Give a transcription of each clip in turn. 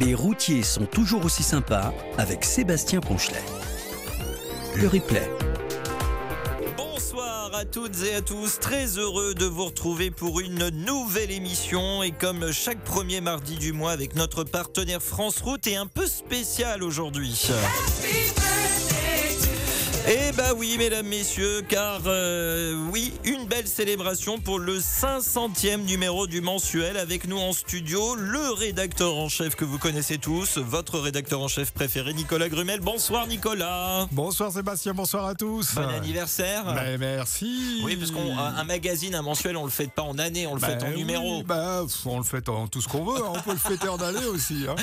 Les routiers sont toujours aussi sympas avec Sébastien Ponchelet. Le replay. Bonsoir à toutes et à tous, très heureux de vous retrouver pour une nouvelle émission et comme chaque premier mardi du mois avec notre partenaire France Route et un peu spécial aujourd'hui. Eh bah oui, mesdames, messieurs, car euh, oui, une belle célébration pour le 500e numéro du mensuel avec nous en studio, le rédacteur en chef que vous connaissez tous, votre rédacteur en chef préféré, Nicolas Grumel. Bonsoir Nicolas. Bonsoir Sébastien, bonsoir à tous. Bon anniversaire. Ben, merci. Oui, parce qu'un magazine, un mensuel, on le fait pas en année, on le fait en Ben numéro. ben, on le fait en tout ce qu'on veut, hein. on peut le fêter en année aussi. hein.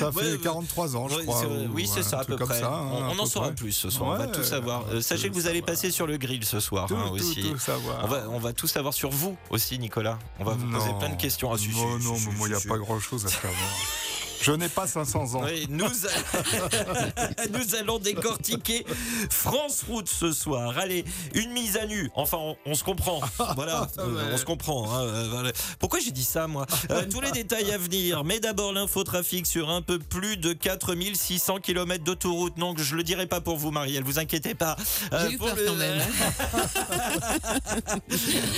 Ça fait Ouais, ouais. 43 ans, je Ouais, crois. ou oui, c'est ça à peu comme près. ça, hein, on à on en peu saura près. plus ce soir, on va Ouais, savoir. Euh, sachez que vous allez passer sur le grill ce soir Tout, hein, tout, aussi. tout savoir. On va, on va tout savoir sur vous aussi, Nicolas. On va vous poser plein de questions. Ah, si, non, si, non, si, mais moi, il n'y a pas si. grand chose à savoir. Je n'ai pas 500 ans. Oui, nous, a- nous allons décortiquer France Route ce soir. Allez, une mise à nu. Enfin, on, on se comprend. Voilà, euh, on se comprend. hein, euh, voilà. Pourquoi j'ai dit ça, moi Euh, Tous les détails à venir. Mais d'abord, l'infotrafic sur un peu plus de 4600 km d'autoroute. Non, je le dirai pas pour vous, Marielle, vous inquiétez pas. Euh, J'ai eu pour peur le- quand même.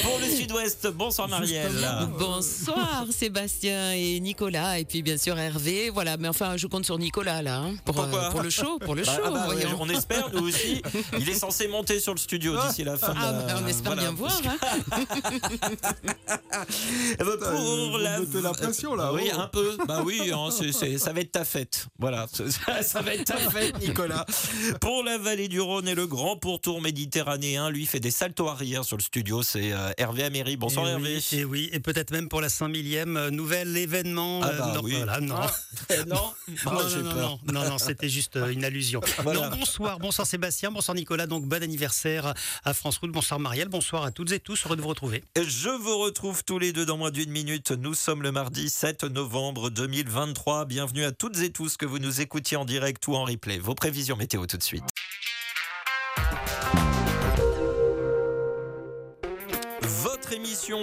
Pour le sud-ouest, bonsoir Marielle. Bonsoir Sébastien et Nicolas et puis bien sûr Hervé. Voilà, mais enfin je compte sur Nicolas là hein, pour, Pourquoi pour le show, pour le Bah, show. ah bah, ouais, on espère, nous aussi. Il est censé monter sur le studio d'ici la fin. de Ah, la- bah, on espère voilà. bien voir. hein. Eh pour la... mettez la pression, là, Oui, oh. un peu. Bah oui, hein, ça va être ta fête. Voilà, ça, ça va être ta fête, Nicolas. Pour la vallée du Rhône et le grand pourtour méditerranéen, lui fait des saltos arrière sur le studio. C'est euh, Hervé Améry. Bonsoir et Hervé. Oui, et oui, et peut-être même pour la 5 millième euh, nouvel événement. Ah bah non, oui. voilà, non. Eh, non, Non, non, non, peur. non, non, non, c'était juste euh, une allusion. Voilà. Non, bonsoir, bonsoir Sébastien, bonsoir Nicolas, donc bon anniversaire à France Route, bonsoir Marielle, bonsoir à toutes et tous, heureux de vous retrouver. Je vous retrouve tous les deux dans moins d'une minute. Nous sommes le mardi 7 novembre 2023. Bienvenue à toutes et tous que vous nous écoutiez en direct ou en replay. Vos prévisions météo tout de suite.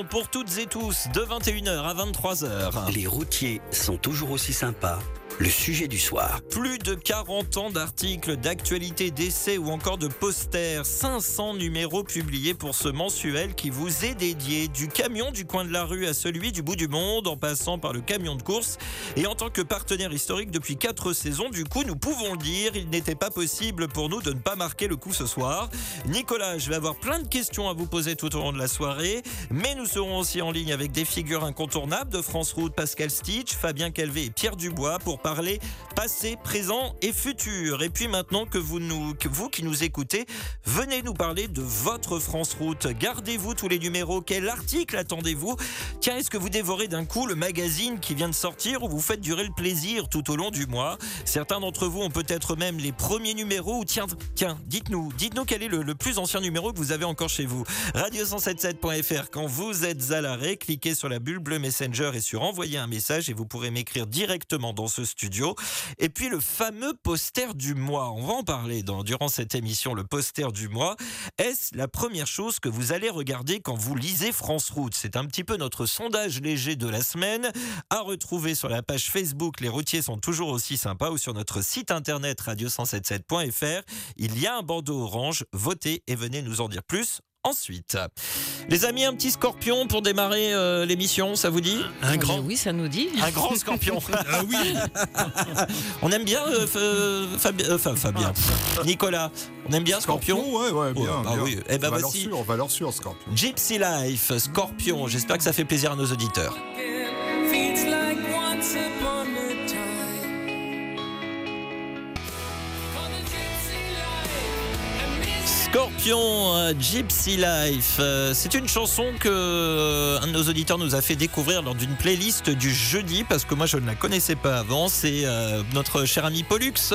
Pour toutes et tous de 21h à 23h. Les routiers sont toujours aussi sympas. Le sujet du soir. Plus de 40 ans d'articles, d'actualités, d'essais ou encore de posters. 500 numéros publiés pour ce mensuel qui vous est dédié du camion du coin de la rue à celui du bout du monde en passant par le camion de course. Et en tant que partenaire historique depuis 4 saisons, du coup, nous pouvons le dire, il n'était pas possible pour nous de ne pas marquer le coup ce soir. Nicolas, je vais avoir plein de questions à vous poser tout au long de la soirée, mais nous serons aussi en ligne avec des figures incontournables de France Route, Pascal Stitch, Fabien Calvé et Pierre Dubois pour parler passé, présent et futur. Et puis maintenant que vous, nous, vous qui nous écoutez, venez nous parler de votre France Route. Gardez-vous tous les numéros. Quel article attendez-vous? Tiens, est-ce que vous dévorez d'un coup le magazine qui vient de sortir ou vous faites durer le plaisir tout au long du mois? Certains d'entre vous ont peut-être même les premiers numéros. Ou tiens, tiens, dites-nous, dites-nous quel est le, le plus ancien numéro que vous avez encore chez vous. Radio177.fr. Quand vous êtes à l'arrêt, cliquez sur la bulle bleue Messenger et sur envoyer un message et vous pourrez m'écrire directement dans ce studio. Et puis le fameux poster du mois. On va en parler dans, durant cette émission, le poster du mois. Est-ce la première chose que vous allez regarder quand vous lisez France Route? C'est un petit peu notre sondage léger de la semaine à retrouver sur la page Facebook Les routiers sont toujours aussi sympas ou sur notre site internet radio177.fr. Il y a un bandeau orange. Votez et venez nous en dire plus. Ensuite, les amis, un petit scorpion pour démarrer euh, l'émission, ça vous dit Un Ah, grand. Oui, ça nous dit. Un grand scorpion. Ah oui, On aime bien euh, euh, Fabi- euh, Fabien. Nicolas, on aime bien Scorpion, Ouais, ouais, bien. Ouais, bah bien. oui. Eh ben valeur voici. sûre, valeur sûre, Scorpion. Gypsy Life, Scorpion. J'espère que ça fait plaisir à nos auditeurs. Scorpion, euh, Gypsy Life. Euh, C'est une chanson que euh, un de nos auditeurs nous a fait découvrir lors d'une playlist du jeudi parce que moi je ne la connaissais pas avant. C'est notre cher ami Pollux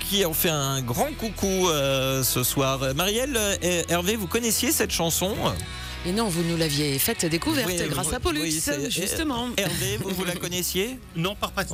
qui en fait un grand coucou ce soir. Marielle, Hervé, vous connaissiez cette chanson? Et non, vous nous l'aviez faite découverte Oui, grâce à Pollux, oui, c'est- justement. Hervé, vous, vous la connaissiez Non, pas, pas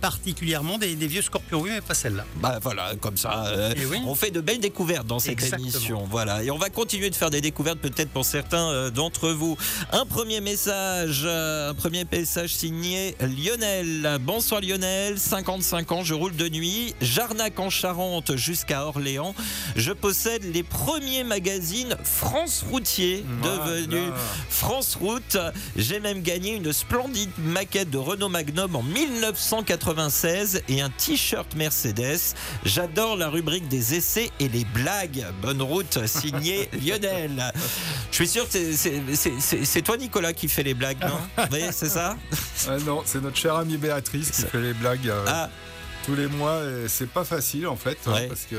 particulièrement des, des vieux scorpions, oui, mais pas celle-là. Bah voilà, comme ça, euh, oui. on fait de belles découvertes dans cette Exactement. émission. Voilà, et on va continuer de faire des découvertes peut-être pour certains euh, d'entre vous. Un premier message, euh, un premier message signé Lionel. Bonsoir Lionel, 55 ans, je roule de nuit, Jarnac en Charente jusqu'à Orléans. Je possède les premiers magazines France Routier devenus Voilà. France Route. J'ai même gagné une splendide maquette de Renault Magnum en 1996 et un t-shirt Mercedes. J'adore la rubrique des essais et les blagues. Bonne route, signé Lionel. Je suis sûr que c'est- toi, Nicolas, qui fait les blagues, non Vous voyez, c'est ça Ah non, c'est notre chère amie Béatrice qui fait les blagues euh, Ah, tous les mois c'est pas facile en fait hein, Ouais. parce que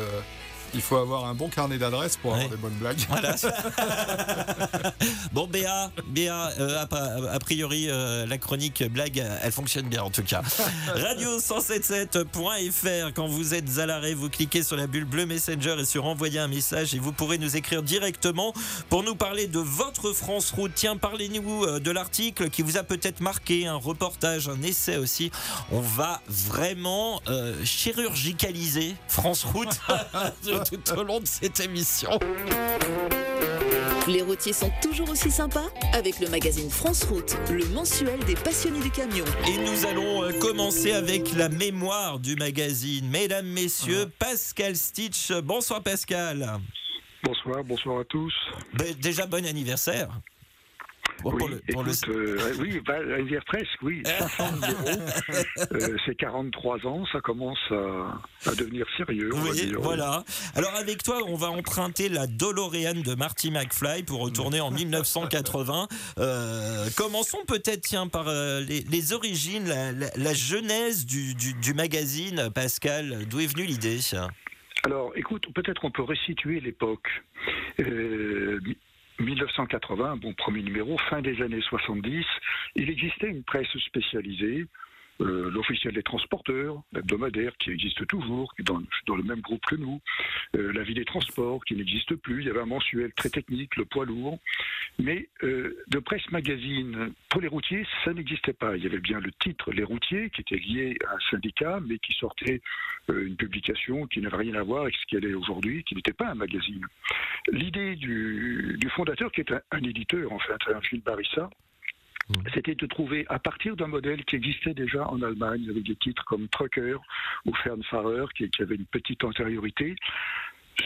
il faut avoir un bon carnet d'adresses pour avoir Ouais. des bonnes blagues. voilà. bon, Béa, Béa, euh, a, a priori, euh, la chronique blague, elle fonctionne bien en tout cas. Radio177.fr, quand vous êtes à l'arrêt, vous cliquez sur la bulle bleue Messenger et sur envoyer un message et vous pourrez nous écrire directement pour nous parler de votre France Route. Tiens, parlez-nous euh, de l'article qui vous a peut-être marqué, un reportage, un essai aussi. On va vraiment euh, chirurgicaliser France Route tout au long de cette émission. Les routiers sont toujours aussi sympas avec le magazine France Route, le mensuel des passionnés du camion. Et nous allons euh, commencer avec la mémoire du magazine. Mesdames, messieurs, Pascal Stitch. Bonsoir Pascal. Bonsoir, bonsoir à tous. Ben, déjà bon anniversaire. Oui, le- pour le- euh, oui, bah, vient presque, oui, 500 euros. Euh, c'est 43 ans, ça commence à, à devenir sérieux. dire. voilà. Alors avec toi, on va emprunter la DeLorean de Marty McFly pour retourner en 1980. Euh, commençons peut-être tiens par euh, les, les origines, la, la- la genèse du, du- du magazine. Pascal, d'où est venue l'idée? Alors, écoute, peut-être on peut resituer l'époque. Euh, 1980, bon, premier numéro, fin des années 70, il existait une presse spécialisée, euh, l'officiel des transporteurs, l'hebdomadaire qui existe toujours, qui est dans, le même groupe que nous, euh, la vie des transports qui n'existe plus, il y avait un mensuel très technique, le poids lourd, mais euh, de presse magazine pour les routiers, ça n'existait pas. Il y avait bien le titre Les routiers qui était lié à un syndicat, mais qui sortait euh, une publication qui n'avait rien à voir avec ce qu'elle est aujourd'hui, qui n'était pas un magazine. L'idée du, fondateur, qui est un, éditeur en fait, un Phil Barissa, c'était de trouver, à partir d'un modèle qui existait déjà en Allemagne, avec des titres comme Trucker ou Fernfahrer, qui, qui avait une petite antériorité,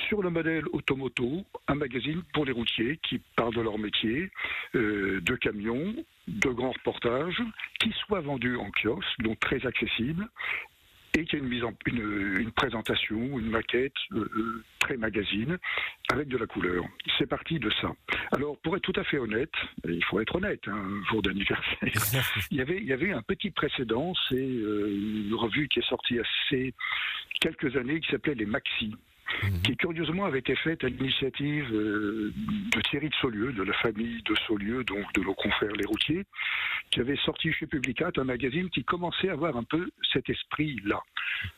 sur le modèle Automoto, un magazine pour les routiers qui parle de leur métier, euh, de camions, de grands reportages, qui soit vendu en kiosque, donc très accessible, et qui a une mise en une, une présentation, une maquette euh, euh, très magazine avec de la couleur. C'est parti de ça. Alors pour être tout à fait honnête, et il faut être honnête, hein, un jour d'anniversaire, il y avait il y avait un petit précédent, c'est euh, une revue qui est sortie assez quelques années qui s'appelait les Maxi qui curieusement avait été faite à l'initiative euh, de Thierry de Saulieu, de la famille de Saulieu, donc de nos confrères les routiers, qui avait sorti chez Publicat un magazine qui commençait à avoir un peu cet esprit-là,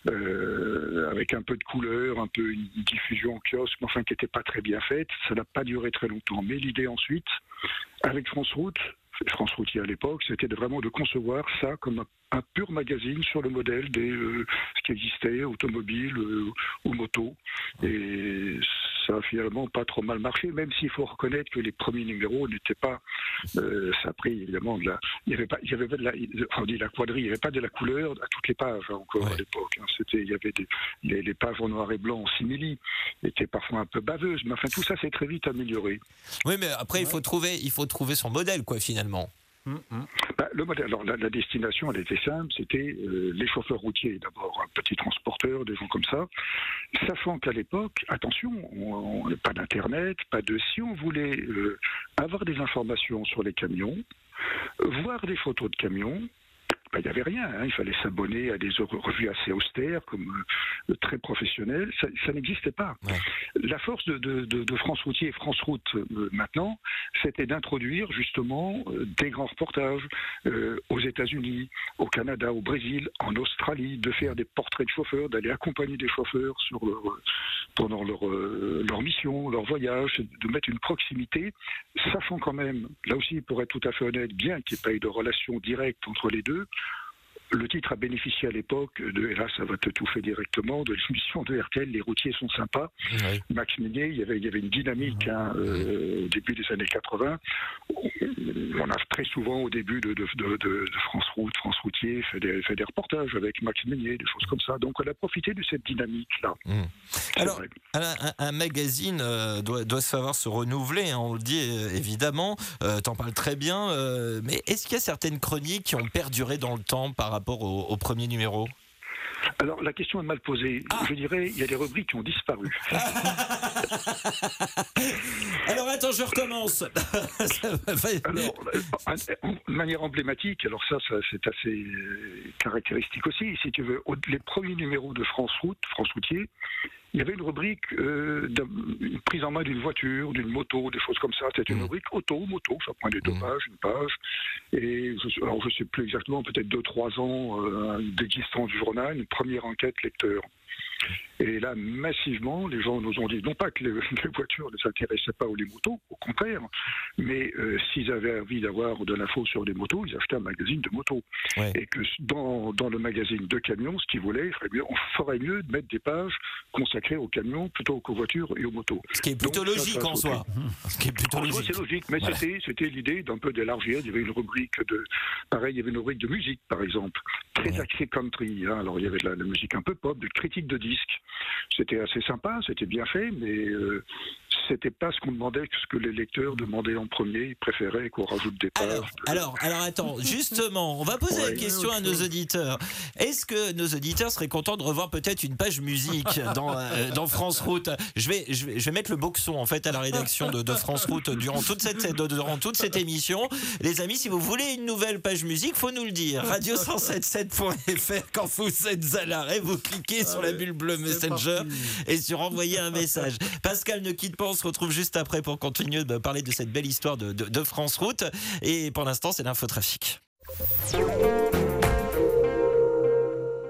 euh, avec un peu de couleur, un peu une diffusion en kiosque, mais enfin qui n'était pas très bien faite. Ça n'a pas duré très longtemps. Mais l'idée ensuite, avec France Route, France Routier à l'époque, c'était vraiment de concevoir ça comme un, un pur magazine sur le modèle des euh, ce qui existait, automobile euh, ou moto. Et ça a finalement pas trop mal marché, même s'il faut reconnaître que les premiers numéros n'étaient pas. euh, ça a pris évidemment de la. Il y avait pas. Il y avait pas de la. on dit la quadrille. Il n'y avait pas de la couleur à toutes les pages hein, encore à l'époque. hein. C'était. Il y avait des, les, les pages en noir et blanc en simili étaient parfois un peu baveuses, mais enfin tout ça s'est très vite amélioré. Oui, mais après, il faut trouver, il faut trouver son modèle, quoi, finalement. Hum, hum. Bah, le modèle, alors la, destination, était simple, c'était euh, les chauffeurs routiers, d'abord un petit transporteur, des gens comme ça, sachant qu'à l'époque, attention, on, on- pas d'internet, pas de. Si on voulait euh, avoir des informations sur les camions, voir des photos de camions, ben, il n'y avait rien. hein. Il fallait s'abonner à des revues assez austères, comme euh, très professionnelles. Ça, ça n'existait pas. Ouais. La force de, de- de- de France Routier et France Route euh, maintenant, c'était d'introduire justement euh, des grands reportages aux États-Unis, au Canada, au Brésil, en Australie, de faire des portraits de chauffeurs, d'aller accompagner des chauffeurs sur leur, pendant leur, leur mission, leur voyage, de mettre une proximité, sachant quand même, là aussi pour être tout à fait honnête, bien qu'il n'y ait pas eu de relation directe entre les deux, le titre a bénéficié à l'époque de, et là ça va te tout fait directement, de l'émission de RTL, Les routiers sont sympas. Oui. Max Minier, il y avait, il y avait une dynamique hein, euh, au début des années 80. On a très souvent au début de, de- de- de- de France Route, France Routier, fait des, fait des reportages avec Max Minier, des choses comme ça. Donc on a profité de cette dynamique-là. Mm. C'est Alors. Un, magazine euh, doit, doit savoir se renouveler, hein, on le dit euh, évidemment, euh, t'en parles très bien, mais est-ce qu'il y a certaines chroniques qui ont perduré dans le temps par rapport au, au premier numéro? Alors la question est mal posée. Ah. Je dirais, il y a des rubriques qui ont disparu. Alors attends, je recommence Alors, euh, de manière emblématique, alors ça, ça, c'est assez euh, caractéristique aussi, si tu veux, les premiers numéros de France Route, France Routier, il y avait une rubrique euh, une prise en main d'une voiture, d'une moto, des choses comme ça. C'était une Mhm. rubrique auto, moto, ça prenait deux Mhm. pages, une page. Et je, alors je sais plus exactement, peut-être deux, trois ans euh, d'existence du journal, une première enquête lecteur. Et là, massivement, les gens nous ont dit, non pas que les, les voitures ne s'intéressaient pas aux les motos, au contraire, mais euh, s'ils avaient envie d'avoir de l'info sur les motos, ils achetaient un magazine de motos. Ouais. Et que dans, dans le magazine de camions, ce qu'ils voulaient, mieux- on ferait mieux de mettre des pages consacrées aux camions plutôt qu'aux voitures et aux motos. Ce qui est plutôt Donc, logique ça, en soi. Ce qui est plutôt en logique. c'est logique, mais Voilà. c'était, c'était l'idée d'un peu d'élargir. Il y avait une rubrique de, pareil, il y avait une rubrique de musique, par exemple, très Ouais. axée country. hein. Alors il y avait de la, la musique un peu pop, de critique de C'était assez sympa, c'était bien fait, mais euh, c'était pas ce qu'on demandait, ce que les lecteurs demandaient en premier. Ils préféraient qu'on rajoute des pages. Alors, de- alors, alors attends, justement, on va poser la Ouais. question à nos auditeurs. Est-ce que nos auditeurs seraient contents de revoir peut-être une page musique dans, euh, dans France Route? Je vais, je, vais, je vais mettre le boxon en fait à la rédaction de, de France Route durant toute, cette, de- durant toute cette émission. Les amis, si vous voulez une nouvelle page musique, faut nous le dire. Radio177.fr, quand vous êtes à l'arrêt, vous cliquez sur la bulle bleue Messenger et sur envoyer un message. Pascal ne quitte pas, on se retrouve juste après pour continuer de parler de cette belle histoire de, de- de France Route. Et pour l'instant, c'est l'infotrafic.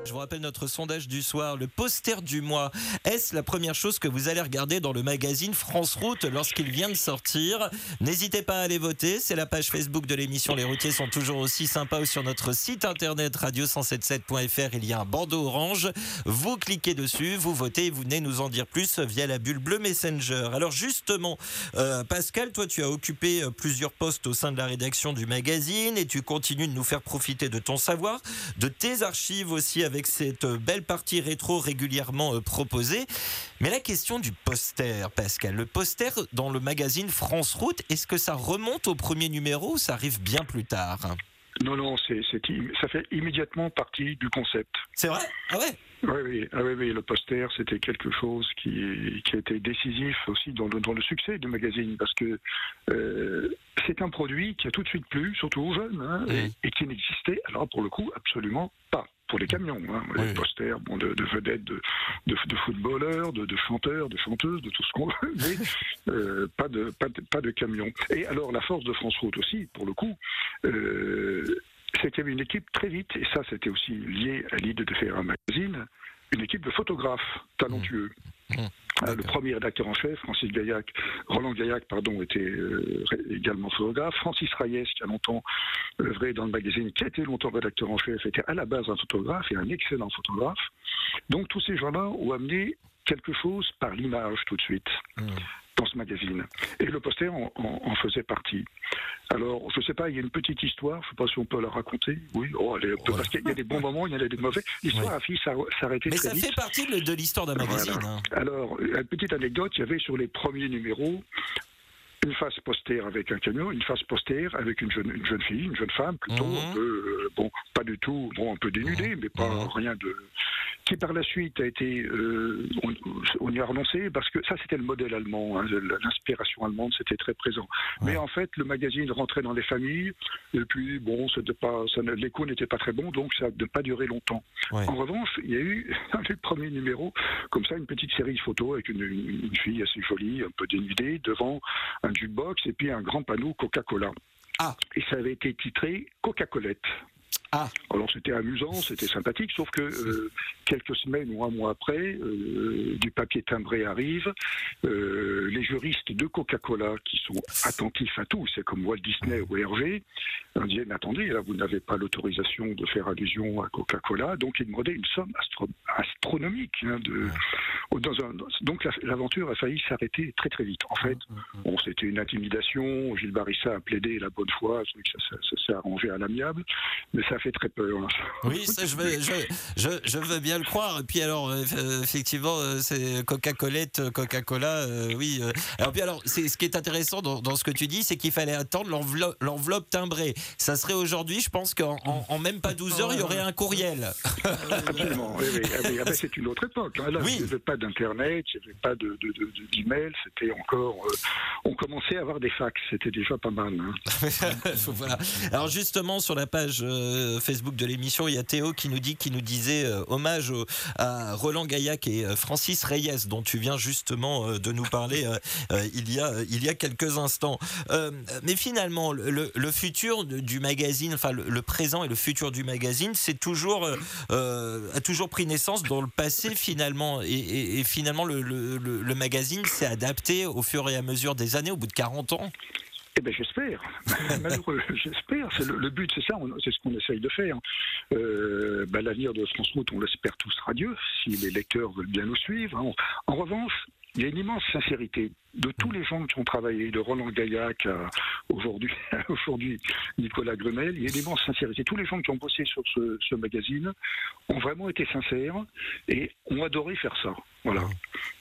Je vous rappelle notre sondage du soir, le poster du mois. Est-ce la première chose que vous allez regarder dans le magazine France Route lorsqu'il vient de sortir? N'hésitez pas à aller voter. C'est la page Facebook de l'émission Les routiers sont toujours aussi sympas ou sur notre site internet radio177.fr. Il y a un bandeau orange. Vous cliquez dessus, vous votez et vous venez nous en dire plus via la bulle bleue Messenger. Alors justement, euh, Pascal, toi tu as occupé euh, plusieurs postes au sein de la rédaction du magazine et tu continues de nous faire profiter de ton savoir, de tes archives aussi avec cette euh, belle partie rétro régulièrement euh, proposée. Mais la question du poster, Pascal, le poster dans le magazine France Route, est-ce que ça remonte au premier numéro ou ça arrive bien plus tard? Non, non, c'est, ça fait immédiatement partie du concept. C'est vrai? Ah ouais? Oui, oui, ah oui, oui, le poster, c'était quelque chose qui, qui a été décisif aussi dans le, dans le succès du magazine, parce que euh, c'est un produit qui a tout de suite plu, surtout aux jeunes, hein, et, et qui n'existait, alors pour le coup, absolument pas pour les camions. Hein, Oui. Les posters bon, de, de vedettes, de, de, de footballeurs, de, de chanteurs, de chanteuses, de tout ce qu'on veut, mais euh, pas, de, pas, de, pas de camions. Et alors, la force de France Route aussi, pour le coup, euh, c'est qu'il y avait une équipe très vite, et ça c'était aussi lié à l'idée de faire un magazine, une équipe de photographes talentueux. Mmh. Ah, le premier rédacteur en chef, Francis Gaillac, Roland Gaillac, pardon, était euh, également photographe. Francis Reyes, qui a longtemps œuvré dans le magazine, qui a été longtemps rédacteur en chef, était à la base un photographe et un excellent photographe. Donc tous ces gens-là ont amené quelque chose par l'image tout de suite Mmh. Dans ce magazine. Et le poster en, en- en faisait partie. Alors, je ne sais pas, il y a une petite histoire, je ne sais pas si on peut la raconter. Oui, oh, elle est- parce qu'il y a des bons moments, il y en a des mauvais. L'histoire a fini s'ar- s'arrêter Mais très ça vite. fait partie de, de l'histoire d'un magazine. Voilà. hein. Alors, une petite anecdote, il y avait sur les premiers numéros une face poster avec un camion, une face poster avec une jeune, une jeune fille, une jeune femme plutôt, Mhm. un peu, euh, bon, pas du tout, bon, un peu dénudée, mais pas Mhm. rien de qui par la suite a été, euh, on, on y a renoncé parce que ça c'était le modèle allemand, hein, l'inspiration allemande c'était très présent. Mais en fait le magazine rentrait dans les familles et puis bon, pas, l'écho n'était pas très bon, donc ça n'a pas duré longtemps. Ouais. En revanche, il y a eu dans les premiers numéros comme ça une petite série de photos avec une, une- une fille assez jolie, un peu dénudée devant un jukebox et puis un grand panneau Coca-Cola. Ah. Et ça avait été titré Coca-Colette. Ah. Alors c'était amusant, c'était sympathique, sauf que euh, quelques semaines ou un mois après, euh, du papier timbré arrive, euh, les juristes de Coca-Cola qui sont attentifs à tout, c'est comme Walt Disney ou disait mais attendez, là vous n'avez pas l'autorisation de faire allusion à Coca-Cola, donc ils demandaient une somme astro- astronomique. hein, de, dans un- donc la- l'aventure a failli s'arrêter très très vite. En fait, bon, c'était une intimidation, Gilles Barissa a plaidé la bonne foi, ça- ça s'est arrangé à l'amiable, mais ça fait très peur. hein. Oui, ça, je, veux, je, je, je veux bien le croire. Et puis alors, euh, effectivement, euh, c'est Coca-Cola, Coca-Cola, euh, oui. euh. Alors puis alors, ce qui est intéressant dans, dans ce que tu dis, c'est qu'il fallait attendre l'enveloppe, l'enveloppe timbrée. Ça serait aujourd'hui, je pense qu'en en, en même pas 12 heures, il y aurait un courriel. Absolument. oui, oui. Ah, oui, ah, ben, c'est une autre époque. hein. Là, Oui. il n'y avait pas d'internet, il n'y avait pas de, de, de- de- d'email. C'était encore. euh, on commençait à avoir des fax. C'était déjà pas mal. hein. voilà. Alors justement sur la page euh, Facebook de l'émission, il y a Théo qui nous dit, qui nous disait euh, hommage à Roland Gaillac et euh, Francis Reyes, dont tu viens justement euh, de nous parler euh, euh, il y a il y a quelques instants. Euh, mais finalement, le, le- futur du magazine, enfin le, présent et le futur du magazine, c'est toujours euh, euh, a toujours pris naissance dans le passé finalement, et, et- finalement le, le- le- le magazine s'est adapté au fur et à mesure des années, au bout de 40 ans. Eh ben j'espère. Malheureux, j'espère. C'est le, le but, c'est ça. C'est ce qu'on essaye de faire. Euh, ben, L'avenir de France Route, on l'espère tous radieux, si les lecteurs veulent bien nous suivre. En revanche, il y a une immense sincérité de tous les gens qui ont travaillé, de Roland Gaillac à aujourd'hui, aujourd'hui Nicolas Grumel. Il y a une sincérité. Tous les gens qui ont bossé sur ce, magazine ont vraiment été sincères et ont adoré faire ça. Voilà.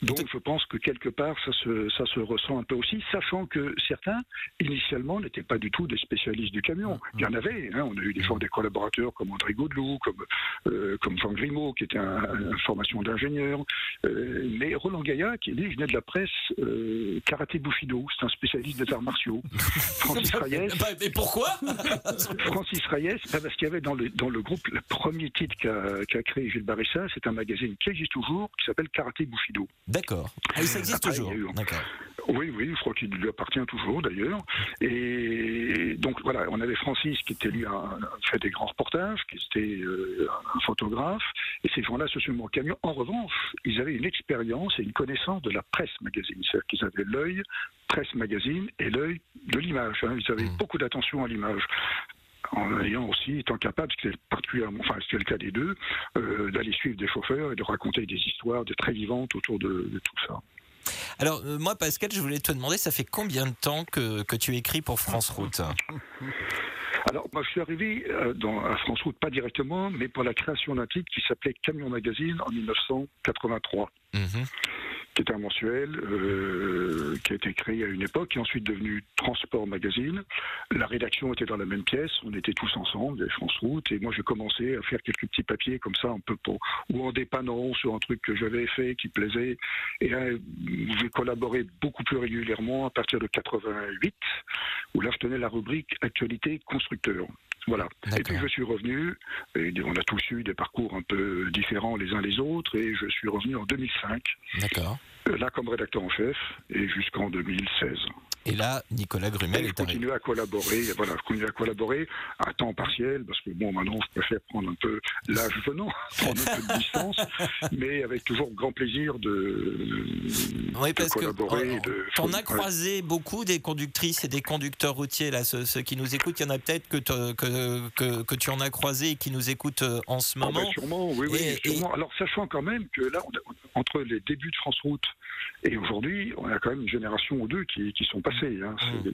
Donc je pense que quelque part ça se, ça se ressent un peu aussi, sachant que certains initialement n'étaient pas du tout des spécialistes du camion. Il y en avait, hein, on a eu des fois des collaborateurs comme André Gaudelou, comme, euh, comme Jean Grimaud qui était une formation d'ingénieur. Euh, mais Roland Gaillac, lui, venait de la presse euh, karaté Bushido, c'est un spécialiste des arts martiaux. Francis Reyes, Bah, mais pourquoi Francis Reyes, bah, parce qu'il y avait dans le, dans le groupe le premier titre qu'a créé Gilles Barissa, c'est un magazine qui existe toujours, qui s'appelle Karaté Bushido. D'accord. Ah, ça existe Après, toujours. D'accord. Oui, oui, je crois qu'il lui appartient toujours d'ailleurs. Et donc voilà, on avait Francis qui était lui un, fait des grands reportages, qui était euh, un photographe, et ces gens-là se sont mis en camion. En revanche, ils avaient une expérience et une connaissance de la presse magazine, c'est-à-dire qu'ils avaient l'œil presse magazine et l'œil de l'image. hein. Ils avaient Mm. beaucoup d'attention à l'image en ayant aussi étant capable, ce qui est particulièrement, enfin, est le cas des deux, euh, d'aller suivre des chauffeurs et de raconter des histoires très vivantes autour de, de tout ça. Alors, euh, moi, Pascal, je voulais te demander, ça fait combien de temps que, que tu écris pour France Route Alors, moi, je suis arrivé euh, dans, à France Route, pas directement, mais pour la création d'un titre qui s'appelait Camion Magazine en 1983, Mhm. Qui un mensuel euh, qui a été créé à une époque, qui est ensuite devenu Transport Magazine. La rédaction était dans la même pièce, on était tous ensemble, France Route, et moi, j'ai commencé à faire quelques petits papiers comme ça, un peu pour, ou en dépannant sur un truc que j'avais fait, qui plaisait. Et là, j'ai collaboré beaucoup plus régulièrement à partir de 88, où là, je tenais la rubrique Actualité constructeur. Voilà. Et puis je suis revenu, et on a tous eu des parcours un peu différents les uns les autres, et je suis revenu en 2005, D'accord. euh, là comme rédacteur en chef, et jusqu'en 2016. Et là, Nicolas Grumel est arrivé. continue à collaborer, voilà, je continue à collaborer à temps partiel, parce que bon, maintenant je préfère prendre un peu l'âge venant, prendre un peu de distance, mais avec toujours grand plaisir de, Oui, de parce que collaborer. et on- de ouais. croisé beaucoup des conductrices et des conducteurs routiers, là, ceux, ceux qui nous écoutent. Il y en a peut-être que, que, que, que tu en as croisé et qui nous écoutent euh, en ce Ah bah, moment. sûrement, oui, oui, Et- sûrement. Alors, sachant quand même que là, on a- entre les débuts de France Route et aujourd'hui, on a quand même une génération ou deux qui, qui sont hein. C'est-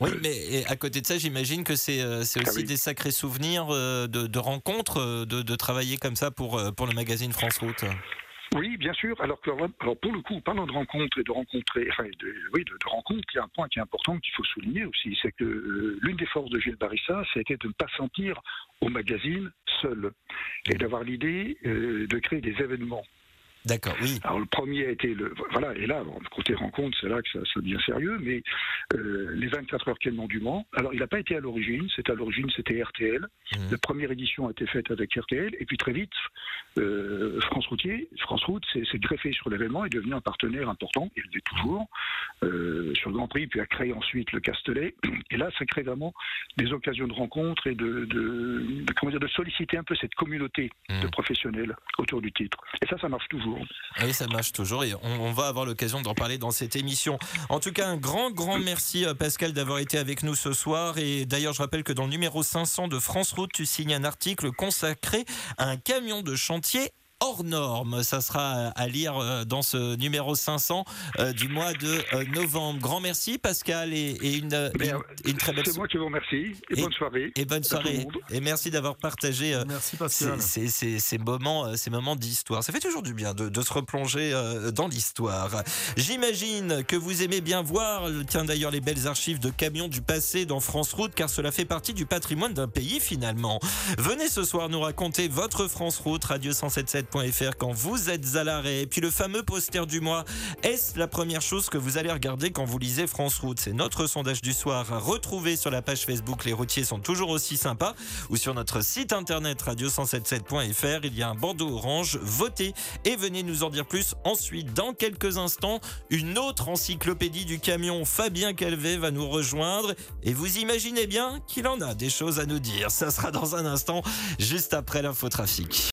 Oui, mais à côté de ça, j'imagine que c'est euh, Ah aussi des sacrés souvenirs euh, de, de rencontres, euh, de, de travailler comme ça pour, pour le magazine France Route. Oui, bien sûr. Alors, que, alors pour le coup, parlant de rencontres et de rencontrer, enfin, de, oui, de, de rencontres, il y a un point qui est important qu'il faut souligner aussi, c'est que euh, l'une des forces de Gilles Barissa, c'était de ne pas sentir au magazine seul et d'avoir l'idée euh, de créer des événements. D'accord, oui. Alors le premier a été le voilà et là côté rencontre c'est là que ça, ça devient sérieux mais euh, les 24 heures Clément du Mans alors il n'a pas été à l'origine c'était à l'origine c'était RTL Mhm. la première édition a été faite avec RTL et puis très vite euh, France Routier France Route s'est greffé sur l'événement est devenu un partenaire important il l'est toujours euh, sur le Grand Prix puis a créé ensuite le Castellet et là ça crée vraiment des occasions de rencontres et de, de, de- comment dire de solliciter un peu cette communauté de Mhm. professionnels autour du titre et ça ça marche toujours Oui, ça marche toujours et on, on va avoir l'occasion d'en parler dans cette émission. En tout cas, un grand, grand merci euh, Pascal d'avoir été avec nous ce soir. Et d'ailleurs, je rappelle que dans le numéro 500 de France Route, tu signes un article consacré à un camion de chantier hors norme. Ça sera à lire euh, dans ce numéro 500 euh, du mois de euh, novembre. Grand merci Pascal et, et une, Mais, une- une très belle C'est moi qui vous remercie et, Et- bonne soirée. et bonne soirée. Et merci d'avoir partagé Merci ces, Pascal. ces- ces- ces moments, ces moments d'histoire. Ça fait toujours du bien de, de se replonger dans l'histoire. J'imagine que vous aimez bien voir, tiens d'ailleurs les belles archives de camions du passé dans France Route, car cela fait partie du patrimoine d'un pays finalement. Venez ce soir nous raconter votre France Route, radio177.fr quand vous êtes à l'arrêt. Et puis le fameux poster du mois, est-ce la première chose que vous allez regarder quand vous lisez France Route C'est notre sondage du soir à retrouver sur la page Facebook Les routiers sont toujours aussi sympas ou sur notre site internet radio177.fr. Il y a un bandeau orange. Votez et venez nous en dire plus. Ensuite, dans quelques instants, une autre encyclopédie du camion, Fabien Calvet, va nous rejoindre. Et vous imaginez bien qu'il en a des choses à nous dire. Ça sera dans un instant, juste après l'infotrafic.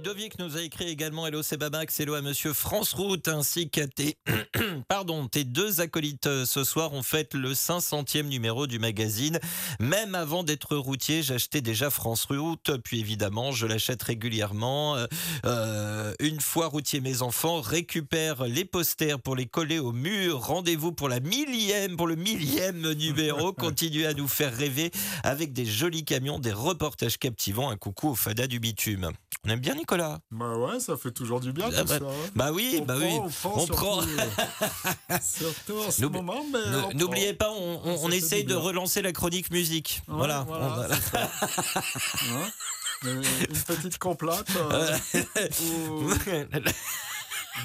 Ludovic nous a écrit également Hello c'est hello à monsieur France Route ainsi qu'à tes, pardon, tes deux acolytes euh, ce soir ont fait le 500e numéro du magazine. Même avant d'être routier, j'achetais déjà France Route, puis évidemment je l'achète régulièrement. Euh, euh, une fois routier mes enfants, récupère les posters pour les coller au mur. Rendez-vous pour la millième, pour le millième numéro. Continuez à nous faire rêver avec des jolis camions, des reportages captivants. Un coucou au Fada du bitume. On aime bien Nicolas. Bah ouais, ça fait toujours du bien Ah tout bah, ça. hein. Bah oui, On bah prend, oui. on prend, on surtout, prend. euh, surtout en ce moment, mais N'oubliez pas, on, essaye de relancer la chronique musique. Ouais, voilà. Une petite complate. euh, ou-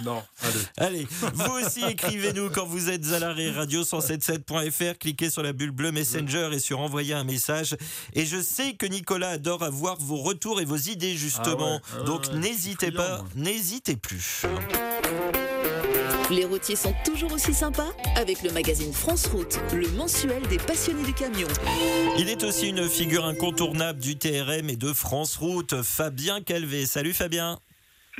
Non, allez. Allez, vous aussi écrivez-nous quand vous êtes à l'arrêt radio177.fr, cliquez sur la bulle bleue Messenger et sur envoyer un message. Et je sais que Nicolas adore avoir vos retours et vos idées justement. Ah ouais, ah Donc ouais, n'hésitez pas, n'hésitez plus. Les routiers sont toujours aussi sympas avec le magazine France Route, le mensuel des passionnés du camion. Il est aussi une figure incontournable du TRM et de France Route, Fabien Calvé. Salut Fabien,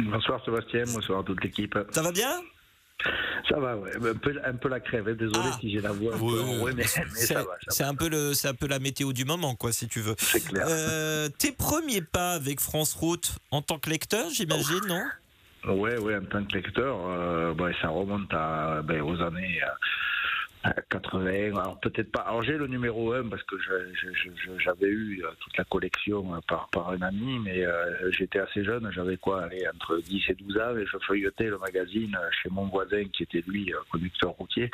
Bonsoir Sébastien, bonsoir à toute l'équipe. ça va bien? Ça va, ouais. un, peu, un peu la crève, hein. désolé Ah. si j'ai la voix un peu enrouée, mais, mais C'est ça va. c'est un peu le, c'est un peu la météo du moment, quoi, si tu veux. C'est clair. Euh, tes premiers pas avec France Route en tant que lecteur, j'imagine, non? Ouais, ouais, en tant que lecteur, euh, bah, ça remonte à, ben, aux années euh, 80. Alors peut-être pas. Alors j'ai le numéro 1 parce que j'avais eu euh, toute la collection euh, par, par un ami, mais euh, j'étais assez jeune, j'avais quoi, allez, entre 10 et 12 ans, et je feuilletais le magazine chez mon voisin qui était lui conducteur routier,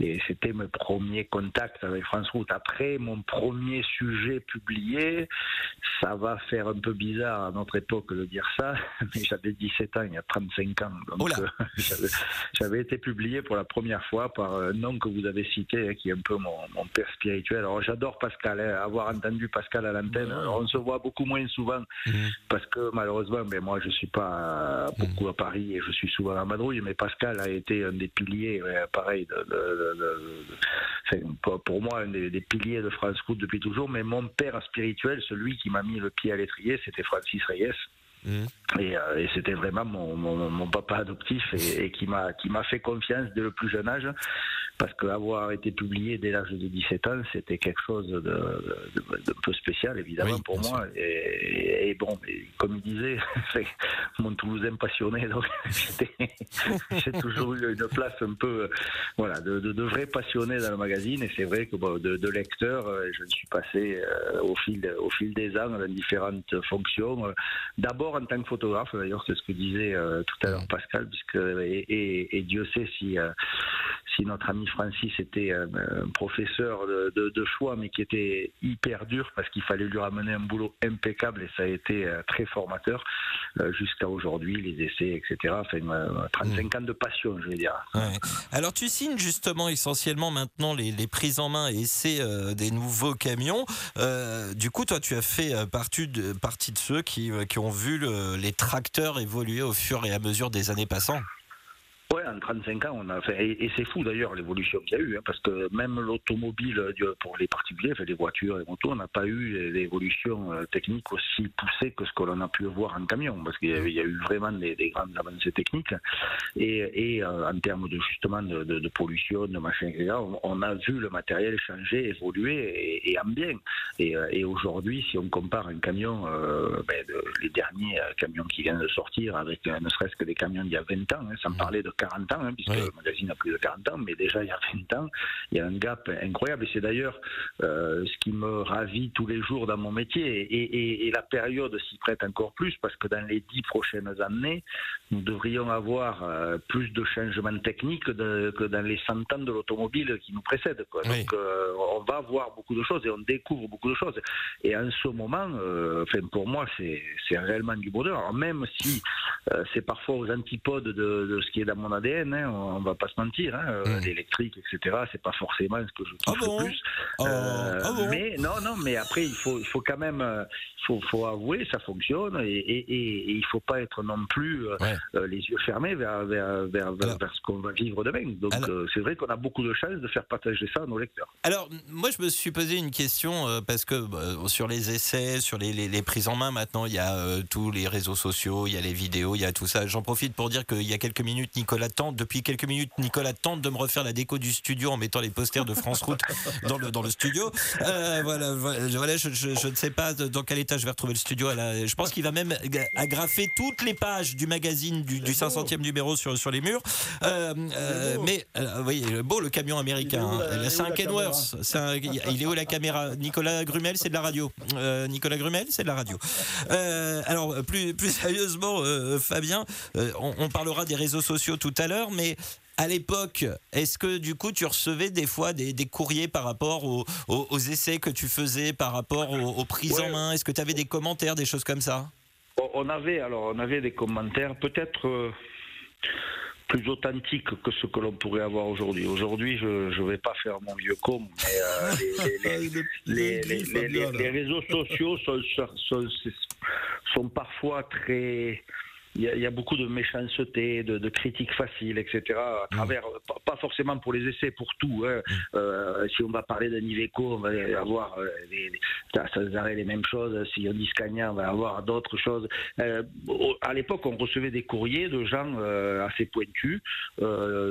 et c'était mes premiers contacts avec France Route. Après, mon premier sujet publié, ça va faire un peu bizarre à notre époque de dire ça, mais j'avais 17 ans, il y a 35 ans. Donc, Oh euh, j'avais été publié pour la première fois par un nom que vous avez cité, hein, qui est un peu mon, mon père spirituel. Alors j'adore Pascal, hein, avoir entendu Pascal à l'antenne. Alors, on se voit beaucoup moins souvent parce que malheureusement, ben, moi je suis pas beaucoup à Paris et je suis souvent à Madrouille, mais Pascal a été un des piliers, pareil, de, de- de- de- enfin, pour- moi un des, des piliers de France Route depuis toujours. Mais mon père spirituel, celui qui m'a mis le pied à l'étrier, c'était Francis Reyes. Et, euh, et c'était vraiment mon, mon, mon papa adoptif et, et qui m'a qui m'a fait confiance dès le plus jeune âge parce qu'avoir été publié dès l'âge de 17 ans c'était quelque chose de, de- de- d'un peu spécial évidemment Oui, pour moi et, bon, comme il disait, mon Toulousain passionné, donc j'ai toujours eu une place un peu, voilà, de, vrai passionné dans le magazine. Et c'est vrai que bon, de, lecteur, euh, je suis passé euh, au fil, au fil des ans dans différentes fonctions. D'abord en tant que photographe, d'ailleurs, c'est ce que disait euh, tout à l'heure Pascal, puisque et, et- et Dieu sait si euh, si notre ami Francis était euh, un professeur de, de- de choix, mais qui était hyper dur parce qu'il fallait lui ramener un boulot impeccable et ça a été euh, très formateur euh, jusqu'à aujourd'hui, les essais, etc. Enfin, euh, 35 ans de passion, je vais dire. Ouais. Alors tu signes justement essentiellement maintenant les, les prises en main et essais euh, des nouveaux camions. Euh, du coup, toi, tu as fait partie de, partie de ceux qui, qui ont vu le- les tracteurs évoluer au fur et à mesure des années passant. Ouais, en 35 ans, on a fait, et, et c'est fou d'ailleurs l'évolution qu'il y a eu, hein, parce que même l'automobile euh, pour les particuliers, les voitures, les motos, on n'a pas eu l'évolution euh, technique aussi poussée que ce que l'on a pu voir en camion, parce qu'il y, a- il y a eu vraiment des, des grandes avancées techniques, et, et, euh, en termes de justement de, de- de pollution, de machin, etc., on, on a vu le matériel changer, évoluer, et, et en bien. Et, et aujourd'hui, si on compare un camion, euh, ben, de- les derniers camions qui viennent de sortir, avec euh, ne serait-ce que des camions d'il y a 20 ans, hein, sans parler de 40 ans, hein, puisque Oui. le magazine a plus de 40 ans, mais déjà il y a 20 ans, il y a un gap incroyable. Et c'est d'ailleurs euh, ce qui me ravit tous les jours dans mon métier. Et, et- et la période s'y prête encore plus, parce que dans les dix prochaines années, nous devrions avoir euh, plus de changements techniques de- que dans les 100 ans de l'automobile qui nous précèdent. quoi. Oui. Donc euh, on va voir beaucoup de choses et on découvre beaucoup de choses. Et en ce moment, enfin, pour moi, c'est c'est réellement du bonheur. Alors, même si c'est parfois aux antipodes de, de ce qui est dans mon ADN, hein, on, on va pas se mentir, hein, euh, l'électrique, etc., c'est pas forcément ce que je Ah bon le plus. Oh, Euh, ah bon mais non, non, mais après, il faut, il faut quand même, euh, faut, faut avouer, ça fonctionne et, et, et- et il faut pas être non plus Ouais. euh, les yeux fermés vers, vers, vers, vers- Alors- vers ce qu'on va vivre demain. Donc, euh, c'est vrai qu'on a beaucoup de chance de faire partager ça à nos lecteurs. Alors, moi, je me suis posé une question euh, parce que bah, sur les essais, sur les, les- les prises en main, maintenant, il y a euh, tous les réseaux sociaux, il y a les vidéos, il y a tout ça. J'en profite pour dire qu'il y a quelques minutes, Nicolas tente, depuis quelques minutes, Nicolas tente de me refaire la déco du studio en mettant les posters de France Route dans le, dans le studio. Euh, voilà, voilà, je- ne sais pas dans quel état je vais retrouver le studio. à la- je pense qu'il va même agrafer toutes les pages du magazine du, du 500e numéro sur, sur les murs. Euh, euh, beau. mais, euh, oui, beau le camion américain. C'est un Kenworth. Il est où la caméra Nicolas Grumel, c'est de la radio. Euh, Nicolas Grumel, c'est de la radio. Euh, alors, plus, plus sérieusement, euh, Fabien, euh, on, on parlera des réseaux sociaux tout à l'heure, mais à l'époque, est-ce que du coup tu recevais des fois des, des courriers par rapport aux, aux- aux essais que tu faisais, par rapport aux, aux prises Ouais. en main? Est-ce que tu avais des commentaires, des choses comme ça? On- avait alors on avait des commentaires peut-être euh, plus authentiques que ce que l'on pourrait avoir aujourd'hui. Aujourd'hui, je ne vais pas faire mon vieux con, mais les, réseaux sociaux sont, sont- sont- sont parfois très. Il y, a, il y a beaucoup de méchanceté, de, de critiques faciles, etc. À travers, pas, pas forcément pour les essais, pour tout. hein. Euh, si on va parler d'un Iveco, on va avoir euh, les- sans arrêt les mêmes choses. Si on dit Scania, on va avoir d'autres choses. Euh, à l'époque, on recevait des courriers de gens euh, assez pointus,